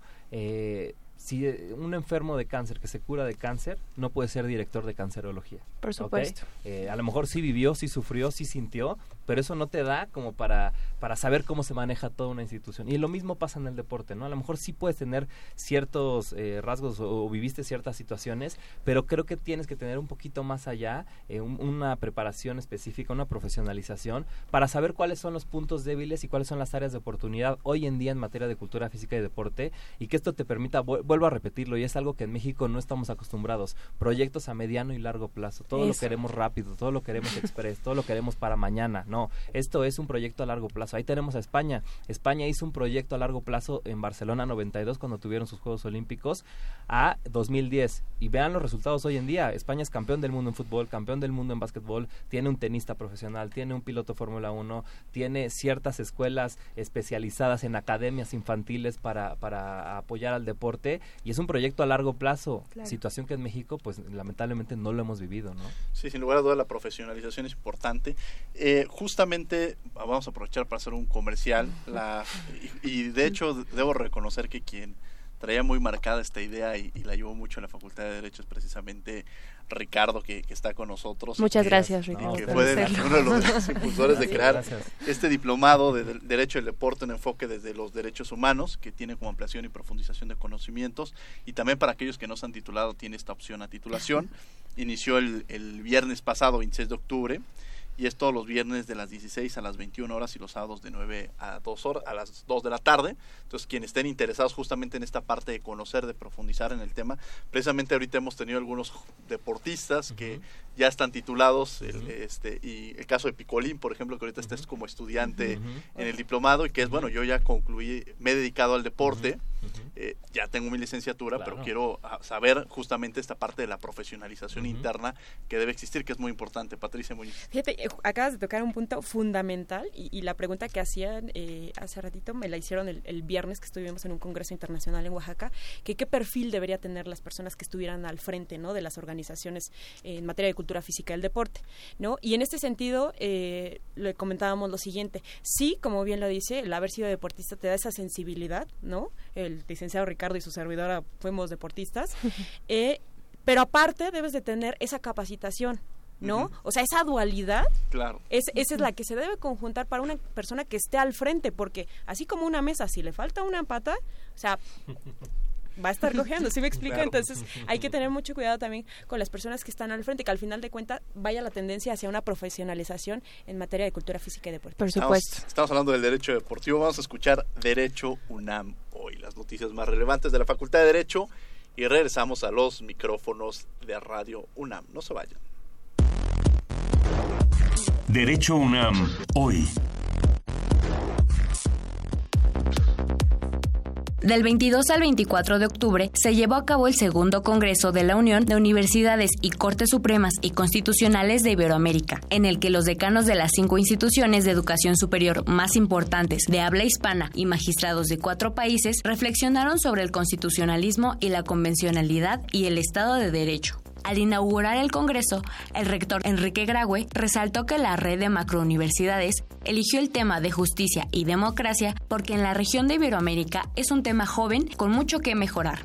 Speaker 13: si eh, un enfermo de cáncer que se cura de cáncer no puede ser director de cancerología.
Speaker 2: Por supuesto.
Speaker 13: Eh, a lo mejor sí vivió, sí sufrió, sí sintió, pero eso no te da como para, para saber cómo se maneja toda una institución. Y lo mismo pasa en el deporte, ¿no? A lo mejor sí puedes tener ciertos eh, rasgos o, viviste ciertas situaciones, pero creo que tienes que tener un poquito más allá, una preparación específica, una profesionalización, para saber cuáles son los puntos débiles y cuáles son las áreas de oportunidad hoy en día en materia de cultura física y deporte, y que esto te permita vuelvo a repetirlo y es algo que en México no estamos acostumbrados. Proyectos a mediano y largo plazo. Todo lo queremos rápido, todo lo queremos express, todo lo queremos para mañana. No, esto es un proyecto a largo plazo. Ahí tenemos a España. España hizo un proyecto a largo plazo en Barcelona 92 cuando tuvieron sus Juegos Olímpicos a 2010 y vean los resultados hoy en día. España es campeón del mundo en fútbol, campeón del mundo en básquetbol, tiene un tenista profesional, tiene un piloto Fórmula 1, tiene ciertas escuelas especializadas en academias infantiles para, para apoyar al deporte y es un proyecto a largo plazo, situación que en México pues lamentablemente no lo hemos vivido, ¿no?
Speaker 1: Sí, sin lugar a dudas la profesionalización es importante. Eh, justamente vamos a aprovechar para hacer un comercial la, y, de hecho debo reconocer que quien traía muy marcada esta idea y, la llevó mucho en la Facultad de Derecho es precisamente Ricardo que, está con nosotros.
Speaker 2: Muchas gracias, Ricardo.
Speaker 1: Que fue uno de los impulsores de crear este diplomado de, Derecho del Deporte en enfoque desde los derechos humanos, que tiene como ampliación y profundización de conocimientos, y también para aquellos que no se han titulado, tiene esta opción a titulación. Inició el, el viernes pasado, 26 de octubre y es todos los viernes de las 16 a las 21 horas y los sábados de 9 a 2 horas, a las 2 de la tarde. Entonces, quienes estén interesados justamente en esta parte de conocer, de profundizar en el tema, precisamente ahorita hemos tenido algunos deportistas que ya están titulados, este, y el caso de Picolín, por ejemplo, que ahorita está como estudiante en el diplomado y que es, bueno, yo ya concluí, me he dedicado al deporte, eh, ya tengo mi licenciatura, pero quiero ah, saber justamente esta parte de la profesionalización interna que debe existir, que es muy importante. Patricia Muñoz.
Speaker 12: Fíjate, eh, acabas de tocar un punto fundamental y, la pregunta que hacían eh, hace ratito me la hicieron el, viernes que estuvimos en un congreso internacional en Oaxaca, que qué perfil debería tener las personas que estuvieran al frente ¿no? de las organizaciones en materia de cultura cultura física del deporte, ¿no? Y en este sentido, eh, le comentábamos lo siguiente, sí, como bien lo dice, el haber sido deportista te da esa sensibilidad, ¿no? El licenciado Ricardo y su servidora fuimos deportistas, eh, pero aparte debes de tener esa capacitación, ¿no? O sea, esa dualidad,
Speaker 1: claro.
Speaker 12: es, esa es la que se debe conjuntar para una persona que esté al frente, porque así como una mesa, si le falta una pata, o sea, va a estar cojeando, ¿sí me explico?
Speaker 1: Claro.
Speaker 12: Entonces hay que tener mucho cuidado también con las personas que están al frente, que al final de cuentas vaya la tendencia hacia una profesionalización en materia de cultura física y deporte.
Speaker 2: Por
Speaker 1: Estamos, estamos hablando del derecho deportivo. Vamos a escuchar Derecho UNAM hoy, las noticias más relevantes de la Facultad de Derecho. Y regresamos a los micrófonos de Radio UNAM. No se vayan.
Speaker 11: Derecho UNAM, hoy.
Speaker 14: Del 22 al 24 de octubre se llevó a cabo el segundo Congreso de la Unión de Universidades y Cortes Supremas y Constitucionales de Iberoamérica, en el que los decanos de las cinco instituciones de educación superior más importantes de habla hispana y magistrados de cuatro países reflexionaron sobre el constitucionalismo y la convencionalidad y el Estado de Derecho. Al inaugurar el Congreso, el rector Enrique Graue resaltó que la red de macrouniversidades eligió el tema de justicia y democracia porque en la región de Iberoamérica es un tema joven con mucho que mejorar.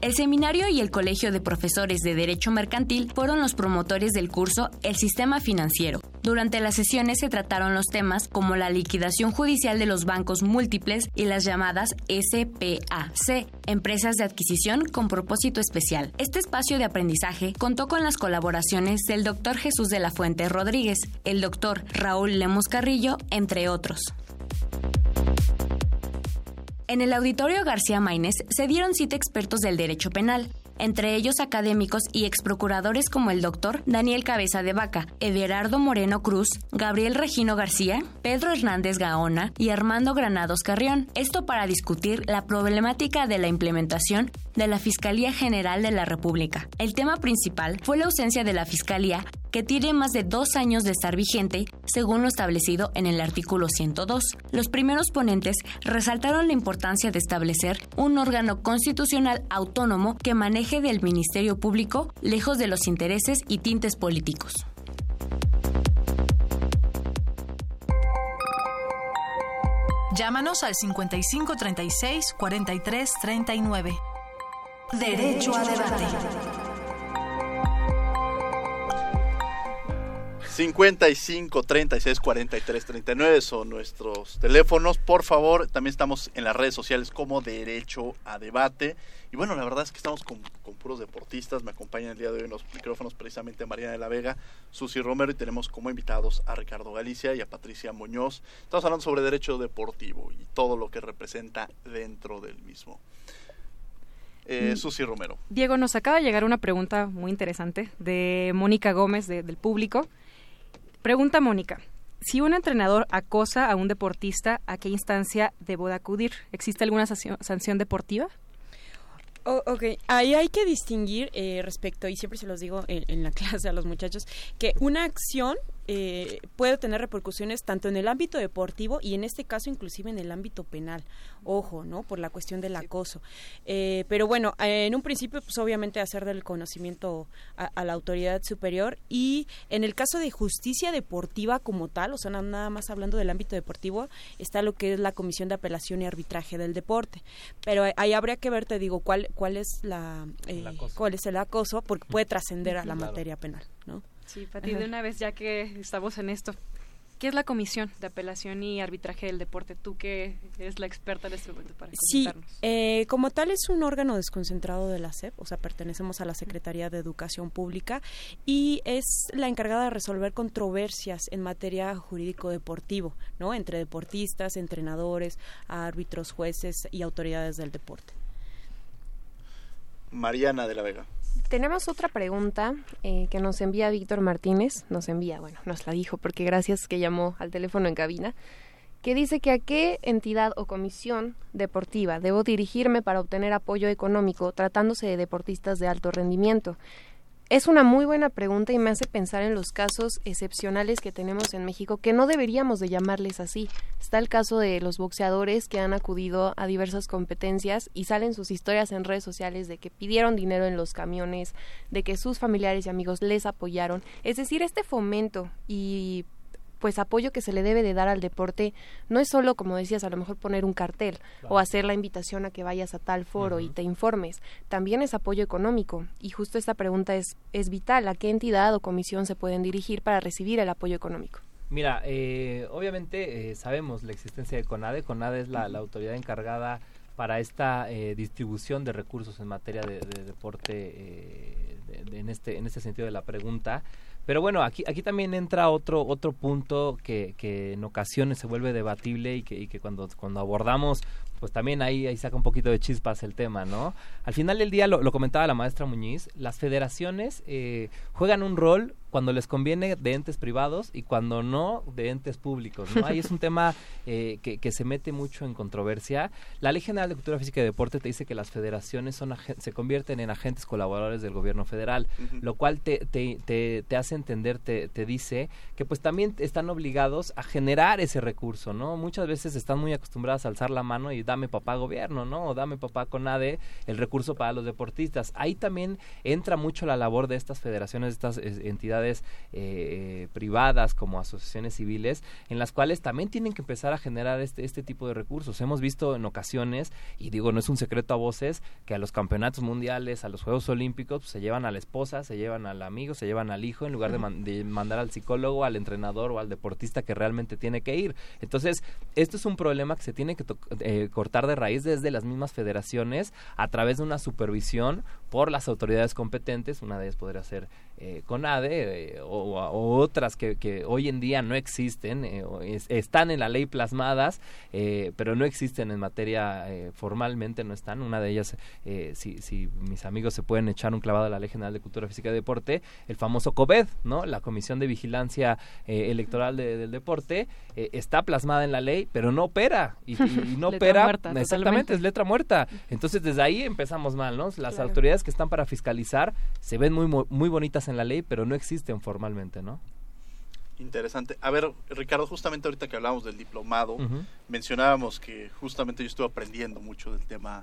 Speaker 14: El seminario y el Colegio de Profesores de Derecho Mercantil fueron los promotores del curso El Sistema Financiero. Durante las sesiones se trataron los temas como la liquidación judicial de los bancos múltiples y las llamadas SPAC, empresas de adquisición con propósito especial. Este espacio de aprendizaje contó con las colaboraciones del doctor Jesús de la Fuente Rodríguez, el doctor Raúl Lemos Carrillo, entre otros. En el auditorio García Maínez se dieron cita expertos del derecho penal, entre ellos académicos y exprocuradores como el doctor Daniel Cabeza de Vaca, Everardo Moreno Cruz, Gabriel Regino García, Pedro Hernández Gaona y Armando Granados Carrión. Esto para discutir la problemática de la implementación de la Fiscalía General de la República. El tema principal fue la ausencia de la Fiscalía que tiene más de dos años de estar vigente, según lo establecido en el artículo 102. Los primeros ponentes resaltaron la importancia de establecer un órgano constitucional autónomo que maneje del Ministerio Público lejos de los intereses y tintes políticos.
Speaker 4: Llámanos al 55 36 43 39. Derecho a debate.
Speaker 1: 55 36 43 39 son nuestros teléfonos. Por favor, también estamos en las redes sociales como Derecho a Debate. Y bueno, la verdad es que estamos con, con puros deportistas. Me acompañan el día de hoy en los micrófonos precisamente Mariana de la Vega, Susi Romero y tenemos como invitados a Ricardo Galicia y a Patricia Muñoz. Estamos hablando sobre derecho deportivo y todo lo que representa dentro del mismo. Eh,
Speaker 3: Mm.
Speaker 1: Susi Romero.
Speaker 3: Diego, nos acaba de llegar una pregunta muy interesante de Mónica Gómez de- del público. Pregunta Mónica, si un entrenador acosa a un deportista, ¿a qué instancia debo de acudir? ¿Existe alguna sanción, deportiva?
Speaker 12: Oh, ok, ahí hay que distinguir eh, respecto, y siempre se los digo en la clase a los muchachos, que una acción eh, puede tener repercusiones tanto en el ámbito deportivo y en este caso inclusive en el ámbito penal. Ojo, ¿no? Por la cuestión del acoso. Eh, pero bueno, eh, en un principio, pues obviamente hacer del conocimiento a, a la autoridad superior y en el caso de justicia deportiva como tal, o sea, na- nada más hablando del ámbito deportivo, está lo que es la Comisión de Apelación y Arbitraje del Deporte. Pero ahí- ahí habría que ver, te digo, cuál, cuál es la eh, cuál es el acoso, porque puede trascender a la
Speaker 3: Claro.
Speaker 12: materia penal, ¿no?
Speaker 3: Sí, Pati, de una vez, ya que estamos en esto, ¿qué es la Comisión de Apelación y Arbitraje del Deporte? Tú que eres la experta en este momento para
Speaker 12: Sí, eh, como tal es un órgano desconcentrado de la SEP, o sea, pertenecemos a la Secretaría de Educación Pública y es la encargada de resolver controversias en materia jurídico-deportivo, ¿no? Entre deportistas, entrenadores, árbitros, jueces y autoridades del deporte.
Speaker 1: Mariana de la Vega.
Speaker 2: Tenemos otra pregunta eh, que nos envía Víctor Martínez, nos envía, bueno, nos la dijo porque gracias que llamó al teléfono en cabina, que dice que a qué entidad o comisión deportiva debo dirigirme para obtener apoyo económico tratándose de deportistas de alto rendimiento. Es una muy buena pregunta y me hace pensar en los casos excepcionales que tenemos en México, que no deberíamos de llamarles así. Está el caso de los boxeadores que han acudido a diversas competencias y salen sus historias en redes sociales de que pidieron dinero en los camiones, de que sus familiares y amigos les apoyaron. Es decir, este fomento y pues apoyo que se le debe de dar al deporte no es solo, como decías, a lo mejor poner un cartel o hacer la invitación a que vayas a tal foro y te informes, también es apoyo económico. Y justo esta pregunta es, es vital, ¿a qué entidad o comisión se pueden dirigir para recibir el apoyo económico?
Speaker 13: Mira, eh, obviamente eh, sabemos la existencia de CONADE. CONADE es la, autoridad encargada para esta eh, distribución de recursos en materia de, deporte en, este, en este sentido de la pregunta. Pero bueno, aquí, aquí también entra otro, otro punto que, en ocasiones se vuelve debatible y que, y que cuando, cuando abordamos pues también ahí, ahí saca un poquito de chispas el tema, ¿no? Al final del día, lo, lo comentaba la maestra Muñiz, las federaciones eh, juegan un rol cuando les conviene de entes privados y cuando no de entes públicos, ¿no? Ahí es un tema eh, que, que, se mete mucho en controversia. La Ley General de Cultura Física y Deporte te dice que las federaciones son se convierten en agentes colaboradores del gobierno federal, lo cual te, te, te, te hace entender, te, te dice que pues también están obligados a generar ese recurso, ¿no? Muchas veces están muy acostumbradas a alzar la mano y dame papá gobierno, ¿no? O dame papá con ADE el recurso para los deportistas. Ahí también entra mucho la labor de estas federaciones, de estas eh, entidades eh, privadas como asociaciones civiles, en las cuales también tienen que empezar a generar este, este tipo de recursos. Hemos visto en ocasiones, y digo, no es un secreto a voces, que a los campeonatos mundiales, a los Juegos Olímpicos, pues, se llevan a la esposa, se llevan al amigo, se llevan al hijo, en lugar de, de mandar al psicólogo, al entrenador o al deportista que realmente tiene que ir. Entonces, esto es un problema que se tiene que eh, cortar de raíz desde las mismas federaciones a través de una supervisión por las autoridades competentes, una de ellas podría ser eh, CONADE eh, o, otras que, que, hoy en día no existen, eh, están en la ley plasmadas, eh, pero no existen en materia formalmente, no están. Una de ellas, si, si mis amigos se pueden echar un clavado a la Ley General de Cultura Física y Deporte, el famoso COVED, ¿no? la Comisión de Vigilancia Electoral del Deporte, está plasmada en la ley, pero no opera. Y, no opera, exactamente, es letra muerta. Entonces, desde ahí empezamos mal, ¿no? Las autoridades que están para fiscalizar se ven muy, muy bonitas en la ley, pero no existen formalmente, ¿no?
Speaker 1: Interesante. A ver, Ricardo, justamente ahorita que hablábamos del diplomado, mencionábamos que justamente yo estuve aprendiendo mucho del tema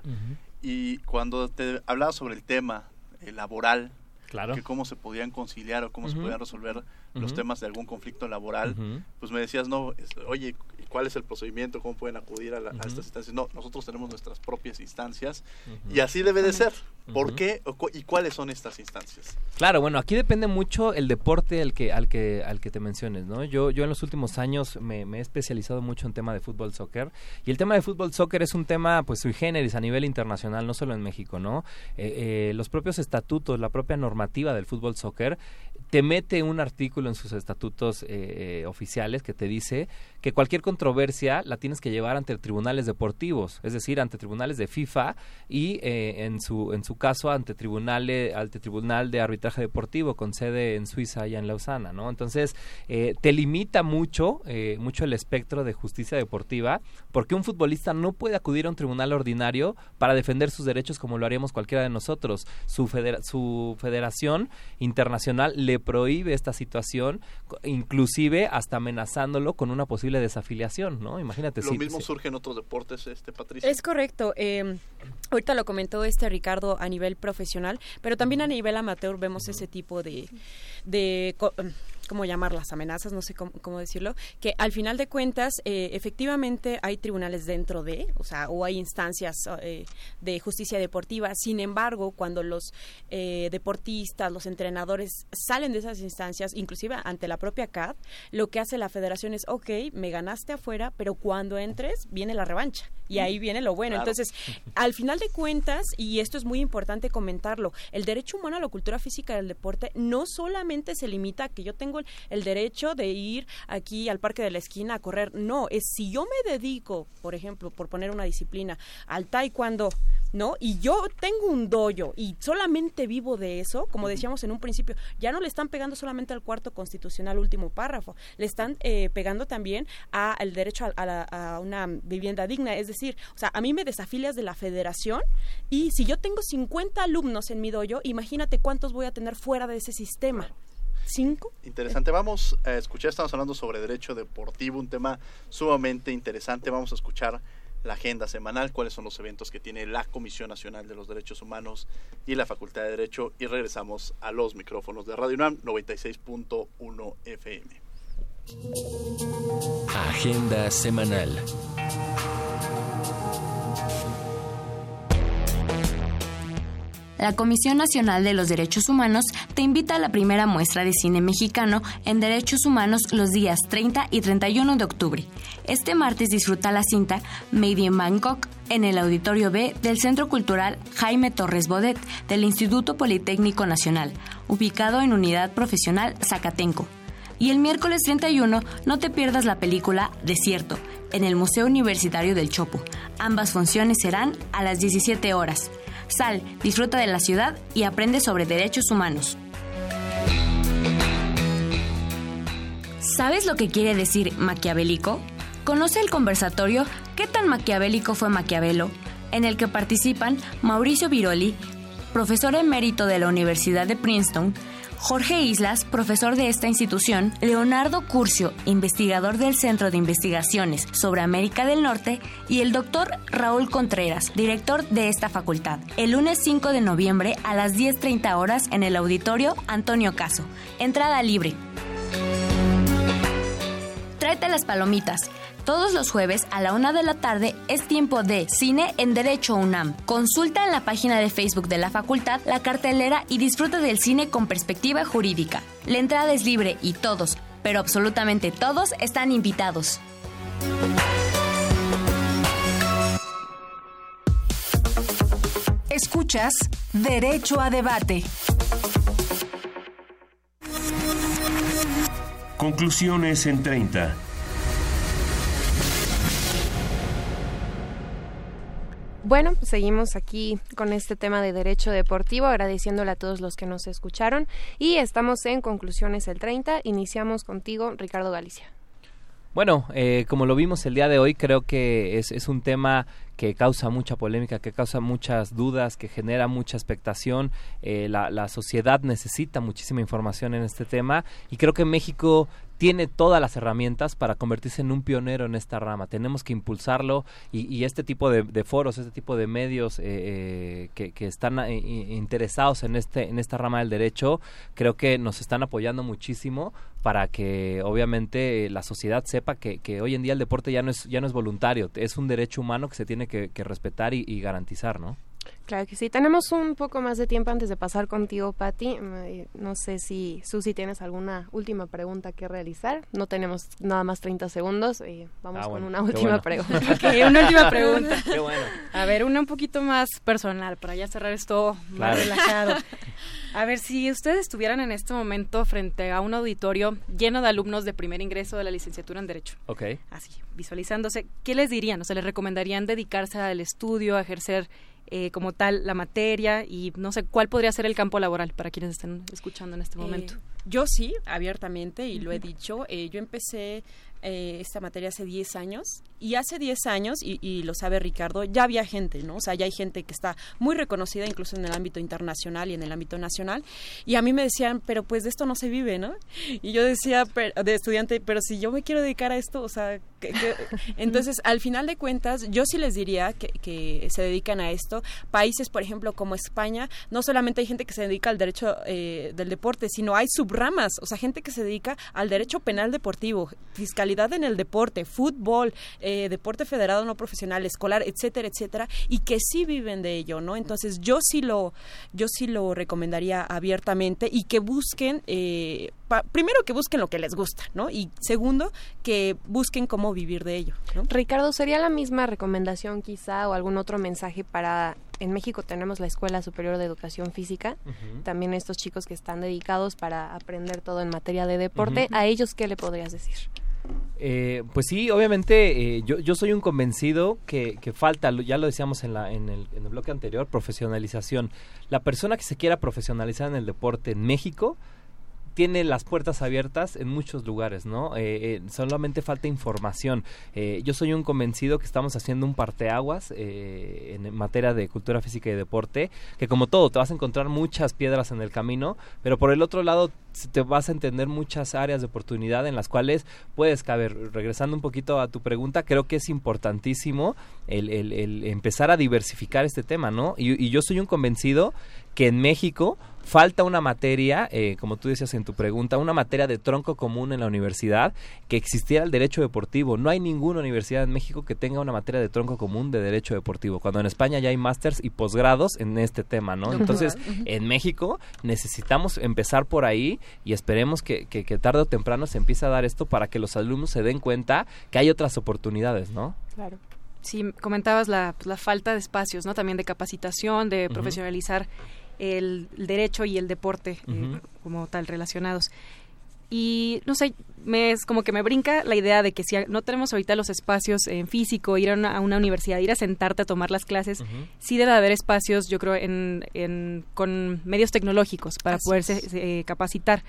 Speaker 1: y cuando te hablaba sobre el tema eh, laboral, claro. que cómo se podían conciliar o cómo se podían resolver los temas de algún conflicto laboral, pues me decías, no, oye, ¿cuál es el procedimiento? ¿Cómo pueden acudir a, estas instancias? No, nosotros tenemos nuestras propias instancias y así debe de ser. ¿Por qué y cuáles son estas instancias?
Speaker 13: Claro, bueno, aquí depende mucho el deporte al que al que al que te menciones, ¿no? Yo yo en los últimos años me, he especializado mucho en tema de fútbol soccer y el tema de fútbol soccer es un tema pues sui generis a nivel internacional, no solo en México, ¿no? Eh, eh, los propios estatutos, la propia normativa del fútbol soccer te mete un artículo en sus estatutos eh, oficiales que te dice que cualquier controversia la tienes que llevar ante tribunales deportivos, es decir, ante tribunales de FIFA y eh, en su en su caso ante tribunales ante tribunal de arbitraje deportivo con sede en Suiza y en Lausana, ¿no? Entonces eh, te limita mucho mucho el espectro de justicia deportiva porque un futbolista no puede acudir a un tribunal ordinario para defender sus derechos como lo haríamos cualquiera de nosotros. Su su federación internacional le prohíbe esta situación, inclusive hasta amenazándolo con una posible desafiliación, ¿no? Imagínate.
Speaker 1: Lo mismo surge en otros deportes, este Patricia.
Speaker 12: Es correcto. Eh, ahorita lo comentó este Ricardo a nivel profesional, pero también a nivel amateur vemos ese tipo de, de cómo llamar las amenazas, no sé cómo, decirlo, que al final de cuentas eh, efectivamente hay tribunales dentro de, o sea, o hay instancias eh, de justicia deportiva. Sin embargo, cuando los eh, deportistas, los entrenadores salen de esas instancias, inclusive ante la propia CAD, lo que hace la federación es, ok, me ganaste afuera, pero cuando entres viene la revancha y ahí viene lo bueno. Entonces, al final de cuentas, y esto es muy importante comentarlo, el derecho humano a la cultura física del deporte no solamente se limita a que yo tengo el, derecho de ir aquí al parque de la esquina a correr, no, es si yo me dedico, por ejemplo, por poner una disciplina, al taekwondo, ¿no? Y yo tengo un doyo y solamente vivo de eso, como decíamos en un principio, ya no le están pegando solamente al cuarto constitucional último párrafo, le están eh, pegando también al derecho a, una vivienda digna, es decir, o sea, a mí me desafilias de la federación y si yo tengo 50 alumnos en mi doyo, imagínate cuántos voy a tener fuera de ese sistema. ¿Cinco?
Speaker 1: Interesante. Vamos a escuchar, estamos hablando sobre derecho deportivo, un tema sumamente interesante. Vamos a escuchar la agenda semanal, cuáles son los eventos que tiene la Comisión Nacional de los Derechos Humanos y la Facultad de Derecho y regresamos a los micrófonos de Radio UNAM 96.1 FM.
Speaker 11: Agenda semanal.
Speaker 14: La Comisión Nacional de los Derechos Humanos te invita a la primera muestra de cine mexicano en Derechos Humanos los días 30 y 31 de octubre. Este martes disfruta la cinta Made in Bangkok en el Auditorio B del Centro Cultural Jaime Torres Bodet del Instituto Politécnico Nacional, ubicado en Unidad Profesional Zacatenco. Y el miércoles 31 no te pierdas la película Desierto en el Museo Universitario del Chopo. Ambas funciones serán a las 17 horas. Sal, disfruta de la ciudad y aprende sobre derechos humanos. ¿Sabes lo que quiere decir maquiavélico? Conoce el conversatorio ¿Qué tan maquiavélico fue Maquiavelo? en el que participan Mauricio Viroli, profesor emérito de la Universidad de Princeton, Jorge Islas, profesor de esta institución, Leonardo Curcio, investigador del Centro de Investigaciones sobre América del Norte, y el doctor Raúl Contreras, director de esta facultad, el lunes 5 de noviembre a las 10.30 horas en el auditorio Antonio Caso. Entrada libre. Tráete las palomitas. Todos los jueves a la una de la tarde es tiempo de Cine en Derecho UNAM. Consulta en la página de Facebook de la facultad la cartelera y disfruta del cine con perspectiva jurídica. La entrada es libre y todos, pero absolutamente todos están invitados.
Speaker 4: Escuchas Derecho a Debate.
Speaker 11: Conclusiones en 30.
Speaker 2: Bueno, seguimos aquí con este tema de derecho deportivo, agradeciéndole a todos los que nos escucharon y estamos en conclusiones el 30. Iniciamos contigo, Ricardo Galicia.
Speaker 13: Bueno, eh, como lo vimos el día de hoy, creo que es, es un tema que causa mucha polémica, que causa muchas dudas, que genera mucha expectación. Eh, la, la, sociedad necesita muchísima información en este tema y creo que México tiene todas las herramientas para convertirse en un pionero en esta rama. Tenemos que impulsarlo y, este tipo de, foros, este tipo de medios eh, eh, que, están eh, interesados en este en esta rama del derecho, creo que nos están apoyando muchísimo para que obviamente la sociedad sepa que, hoy en día el deporte ya no es ya no es voluntario, es un derecho humano que se tiene que, respetar y, y garantizar, ¿no?
Speaker 2: Claro que sí. Tenemos un poco más de tiempo antes de pasar contigo, Patti. No sé si, Susi, tienes alguna última pregunta que realizar. No tenemos nada más 30 segundos. Eh, vamos ah, con una última pregunta.
Speaker 3: una última pregunta. Qué bueno. A ver, una un poquito más personal, para ya cerrar esto más relajado. A ver, si ustedes estuvieran en este momento frente a un auditorio lleno de alumnos de primer ingreso de la licenciatura en Derecho.
Speaker 13: Ok.
Speaker 3: Así, visualizándose, ¿qué les dirían? O sea, ¿les recomendarían dedicarse al estudio, a ejercer eh, como tal la materia y no sé cuál podría ser el campo laboral para quienes estén escuchando en este momento. Eh,
Speaker 12: yo sí, abiertamente, y lo he dicho, eh, yo empecé eh, esta materia hace 10 años y hace 10 años, y, lo sabe Ricardo, ya había gente, ¿no? O sea, ya hay gente que está muy reconocida incluso en el ámbito internacional y en el ámbito nacional y a mí me decían, pero pues de esto no se vive, ¿no? Y yo decía de estudiante, pero si yo me quiero dedicar a esto, o sea, entonces al final de cuentas yo sí les diría que, que, se dedican a esto. Países, por ejemplo, como España, no solamente hay gente que se dedica al derecho eh, del deporte, sino hay subramas, o sea, gente que se dedica al derecho penal deportivo, fiscal en el deporte, fútbol, eh, deporte federado no profesional, escolar, etcétera, etcétera, y que sí viven de ello, ¿no? Entonces yo sí lo, yo sí lo recomendaría abiertamente y que busquen, eh, primero que busquen lo que les gusta, ¿no? Y segundo, que busquen cómo vivir de ello.
Speaker 2: Ricardo, ¿sería la misma recomendación quizá o algún otro mensaje para en México tenemos la Escuela Superior de Educación Física, también estos chicos que están dedicados para aprender todo en materia de deporte, ¿a ellos qué le podrías decir?
Speaker 13: Eh, pues sí, obviamente eh, yo, yo soy un convencido que, falta, ya lo decíamos en, la, en, el, en el bloque anterior, profesionalización. La persona que se quiera profesionalizar en el deporte en México tiene las puertas abiertas en muchos lugares, ¿no? Eh, solamente falta información. Yo soy un convencido que estamos haciendo un parteaguas en materia de cultura física y deporte, que como todo, te vas a encontrar muchas piedras en el camino, pero por el otro lado te vas a entender muchas áreas de oportunidad en las cuales puedes caber. Regresando un poquito a tu pregunta, creo que es importantísimo el, el- el empezar a diversificar este tema, ¿no? Y, y yo soy un convencido que en México falta una materia, eh, como tú decías en tu pregunta, una materia de tronco común en la universidad, que existiera el derecho deportivo. No hay ninguna universidad en México que tenga una materia de tronco común de derecho deportivo, cuando en España ya hay másters y posgrados en este tema, ¿no? Entonces, en México necesitamos empezar por ahí y esperemos que, que, que tarde o temprano se empiece a dar esto para que los alumnos se den cuenta que hay otras oportunidades, ¿no?
Speaker 3: Claro. Sí, comentabas la, pues, la falta de espacios, ¿no? También de capacitación, de profesionalizar el, el derecho y el deporte eh, como tal relacionados. Y no sé, me es como que me brinca la idea de que si no tenemos ahorita los espacios en físico, ir a una, a una universidad, ir a sentarte a tomar las clases, sí debe haber espacios, yo creo, en, en- con medios tecnológicos para
Speaker 15: Así
Speaker 3: poderse eh, capacitar.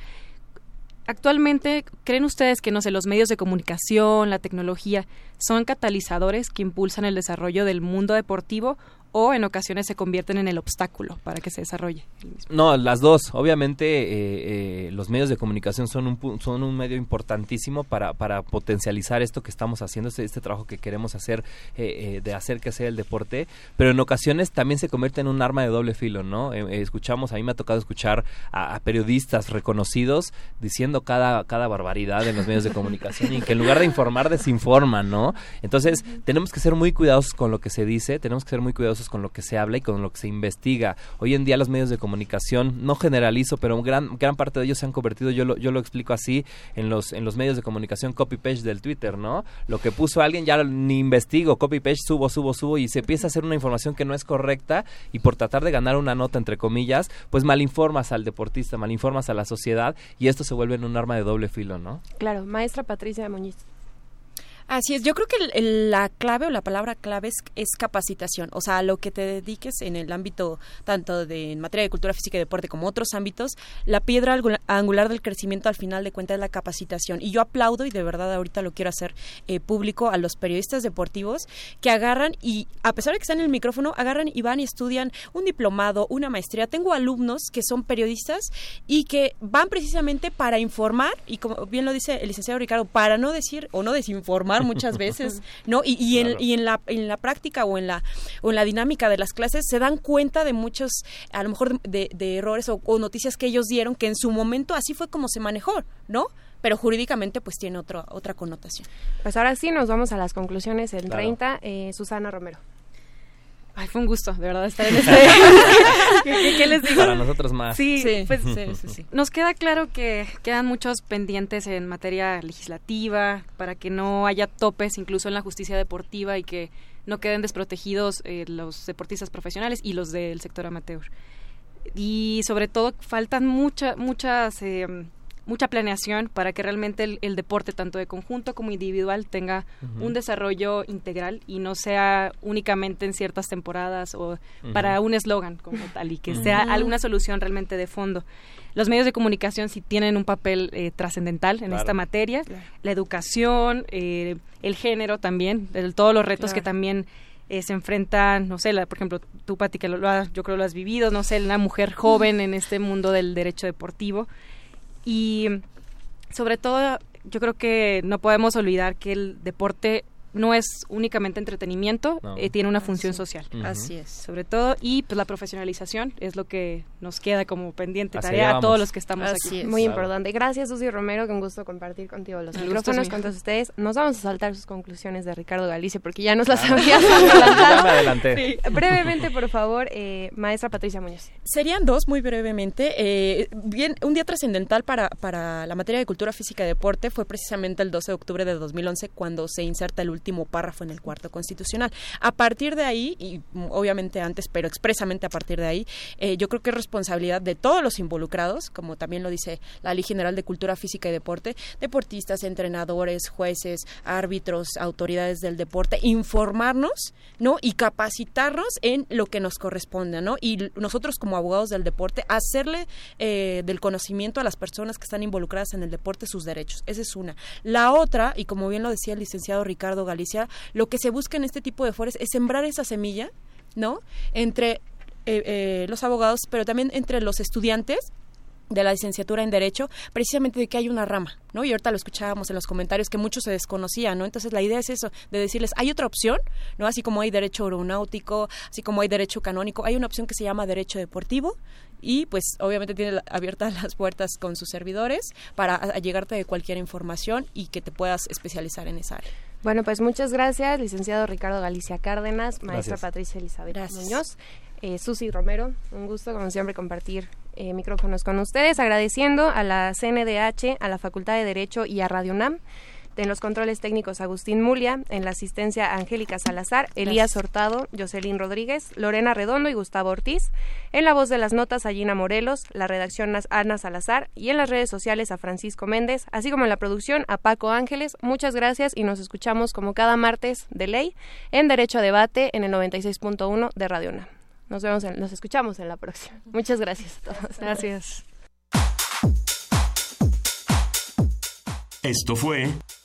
Speaker 3: Actualmente, ¿creen ustedes que, no sé, los medios de comunicación, la tecnología, son catalizadores que impulsan el desarrollo del mundo deportivo o en ocasiones se convierten en el obstáculo para que se desarrolle? el mismo?
Speaker 13: No, las dos. Obviamente eh, eh, los medios de comunicación son un, son un medio importantísimo para, para potencializar esto que estamos haciendo, este, este trabajo que queremos hacer, eh, eh, de hacer que sea el deporte, pero en ocasiones también se convierte en un arma de doble filo, ¿no? Escuchamos, a mí me ha tocado escuchar a, a periodistas reconocidos diciendo cada, cada barbaridad en los medios de comunicación y que en lugar de informar desinforman, ¿no? Entonces tenemos que ser muy cuidadosos con lo que se dice, tenemos que ser muy cuidadosos con lo que se habla y con lo que se investiga. Hoy en día los medios de comunicación, no generalizo, pero gran, gran parte de ellos se han convertido, yo lo, yo lo explico así, en los, en los medios de comunicación copy-paste del Twitter, ¿no? Lo que puso alguien ya ni investigo, copy-paste, subo, subo, subo y se empieza a hacer una información que no es correcta y por tratar de ganar una nota, entre comillas, pues malinformas al deportista, malinformas a la sociedad y esto se vuelve en un arma de doble filo, ¿no?
Speaker 2: Claro, maestra Patricia Muñiz.
Speaker 12: Así es, yo creo que el- la clave o la palabra clave es, capacitación, o sea, a lo que te dediques en el ámbito tanto de en materia de cultura física y deporte como otros ámbitos, la piedra angula- angular del crecimiento al final de cuentas es la capacitación. Y yo aplaudo y de verdad ahorita lo quiero hacer eh, público a los periodistas deportivos que agarran y a pesar de que están en el micrófono, agarran y van y estudian un diplomado, una maestría. Tengo alumnos que son periodistas y que van precisamente para informar y como bien lo dice el licenciado Ricardo, para no decir o no desinformar muchas veces, ¿no? Y, y, en,
Speaker 15: Claro.
Speaker 12: y en la en la práctica o en la o en la dinámica de las clases se dan cuenta de muchos a lo mejor de, de errores o, o noticias que ellos dieron que en su momento así fue como se manejó, ¿no? Pero jurídicamente pues tiene otro, otra connotación.
Speaker 2: Pues ahora sí nos vamos a las conclusiones el
Speaker 12: Claro.
Speaker 2: 30. Eh, Susana Romero.
Speaker 3: Ay, fue un gusto, de verdad, estar en este... ¿Qué, qué- qué les digo?
Speaker 13: Para nosotros más.
Speaker 3: Sí,
Speaker 13: Sí.
Speaker 3: pues
Speaker 13: Sí, sí, sí.
Speaker 3: nos queda claro que quedan muchos pendientes en materia legislativa para que no haya topes incluso en la justicia deportiva y que no queden desprotegidos eh, los deportistas profesionales y los del sector amateur. Y sobre todo faltan mucha, muchas... eh, mucha planeación para que realmente el, el deporte, tanto de conjunto como individual, tenga un desarrollo integral y no sea únicamente en ciertas temporadas o para un eslogan como tal y que sea alguna solución realmente de fondo. Los medios de comunicación sí tienen un papel eh, trascendental en
Speaker 15: Claro.
Speaker 3: esta materia, la educación, eh, el género también, el- todos los retos
Speaker 15: Claro.
Speaker 3: que también eh, se enfrentan, no sé, la- por ejemplo, tú, Pati, que lo, lo has- yo creo lo has vivido, no sé, una mujer joven en este mundo del derecho deportivo. Y sobre todo, yo creo que no podemos olvidar que el deporte no es únicamente entretenimiento,
Speaker 15: No.
Speaker 3: eh, tiene una función social.
Speaker 15: Así
Speaker 3: es. Sobre todo, y pues la profesionalización es lo que nos queda como pendiente tarea a todos los que estamos aquí.
Speaker 2: Muy importante. Gracias, Susi Romero. Con gusto compartir contigo los
Speaker 3: es
Speaker 2: micrófonos con todos ustedes. Nos vamos a saltar sus conclusiones de Ricardo Galicia porque ya nos las
Speaker 13: Ya
Speaker 2: adelantado.
Speaker 13: me adelanté.
Speaker 2: Sí. Brevemente, por favor, eh, maestra Patricia Muñoz.
Speaker 12: Serían dos, muy brevemente. Eh, bien, un día trascendental para, para la materia de cultura física y deporte fue precisamente el 12 de octubre de 2011 cuando se inserta el último párrafo en el cuarto constitucional. A partir de ahí, y obviamente antes, pero expresamente a partir de ahí, eh, yo creo que es responsabilidad de todos los involucrados, como también lo dice la Ley General de Cultura Física y Deporte, deportistas, entrenadores, jueces, árbitros, autoridades del deporte, informarnos, ¿no? Y capacitarnos en lo que nos corresponde, ¿no? Y nosotros como abogados del deporte, hacerle eh, del conocimiento a las personas que están involucradas en el deporte sus derechos. Esa es una. La otra, y como bien lo decía el licenciado Ricardo Galicia, lo que se busca en este tipo de foros es sembrar esa semilla, ¿no? Entre eh, eh, los abogados, pero también entre los estudiantes de la licenciatura en Derecho, precisamente de que hay una rama, ¿no? Y ahorita lo escuchábamos en los comentarios que muchos se desconocían, ¿no? Entonces la idea es eso, de decirles, hay otra opción, ¿no? Así como hay derecho aeronáutico, así como hay derecho canónico, hay una opción que se llama derecho deportivo y pues obviamente tiene abiertas las puertas con sus servidores para llegarte de cualquier información y que te puedas especializar en esa área.
Speaker 2: Bueno, pues muchas gracias, licenciado Ricardo Galicia Cárdenas, maestra Patricia Elizabeth Muñoz, eh, Susi Romero, un gusto como siempre compartir eh, micrófonos con ustedes, agradeciendo a la CNDH, a la Facultad de Derecho y a Radio UNAM. En los controles técnicos Agustín Mulia, en la asistencia Angélica Salazar, Elías Hurtado, Jocelyn Rodríguez, Lorena Redondo y Gustavo Ortiz, en la voz de las notas a Gina Morelos, la redacción Ana Salazar y en las redes sociales a Francisco Méndez, así como en la producción a Paco Ángeles. Muchas gracias y nos escuchamos como cada martes de ley en Derecho a Debate en el 96.1 de Radio UNAM. Nos vemos, nos escuchamos en la próxima. Muchas gracias a todos.
Speaker 12: Gracias.
Speaker 11: Esto fue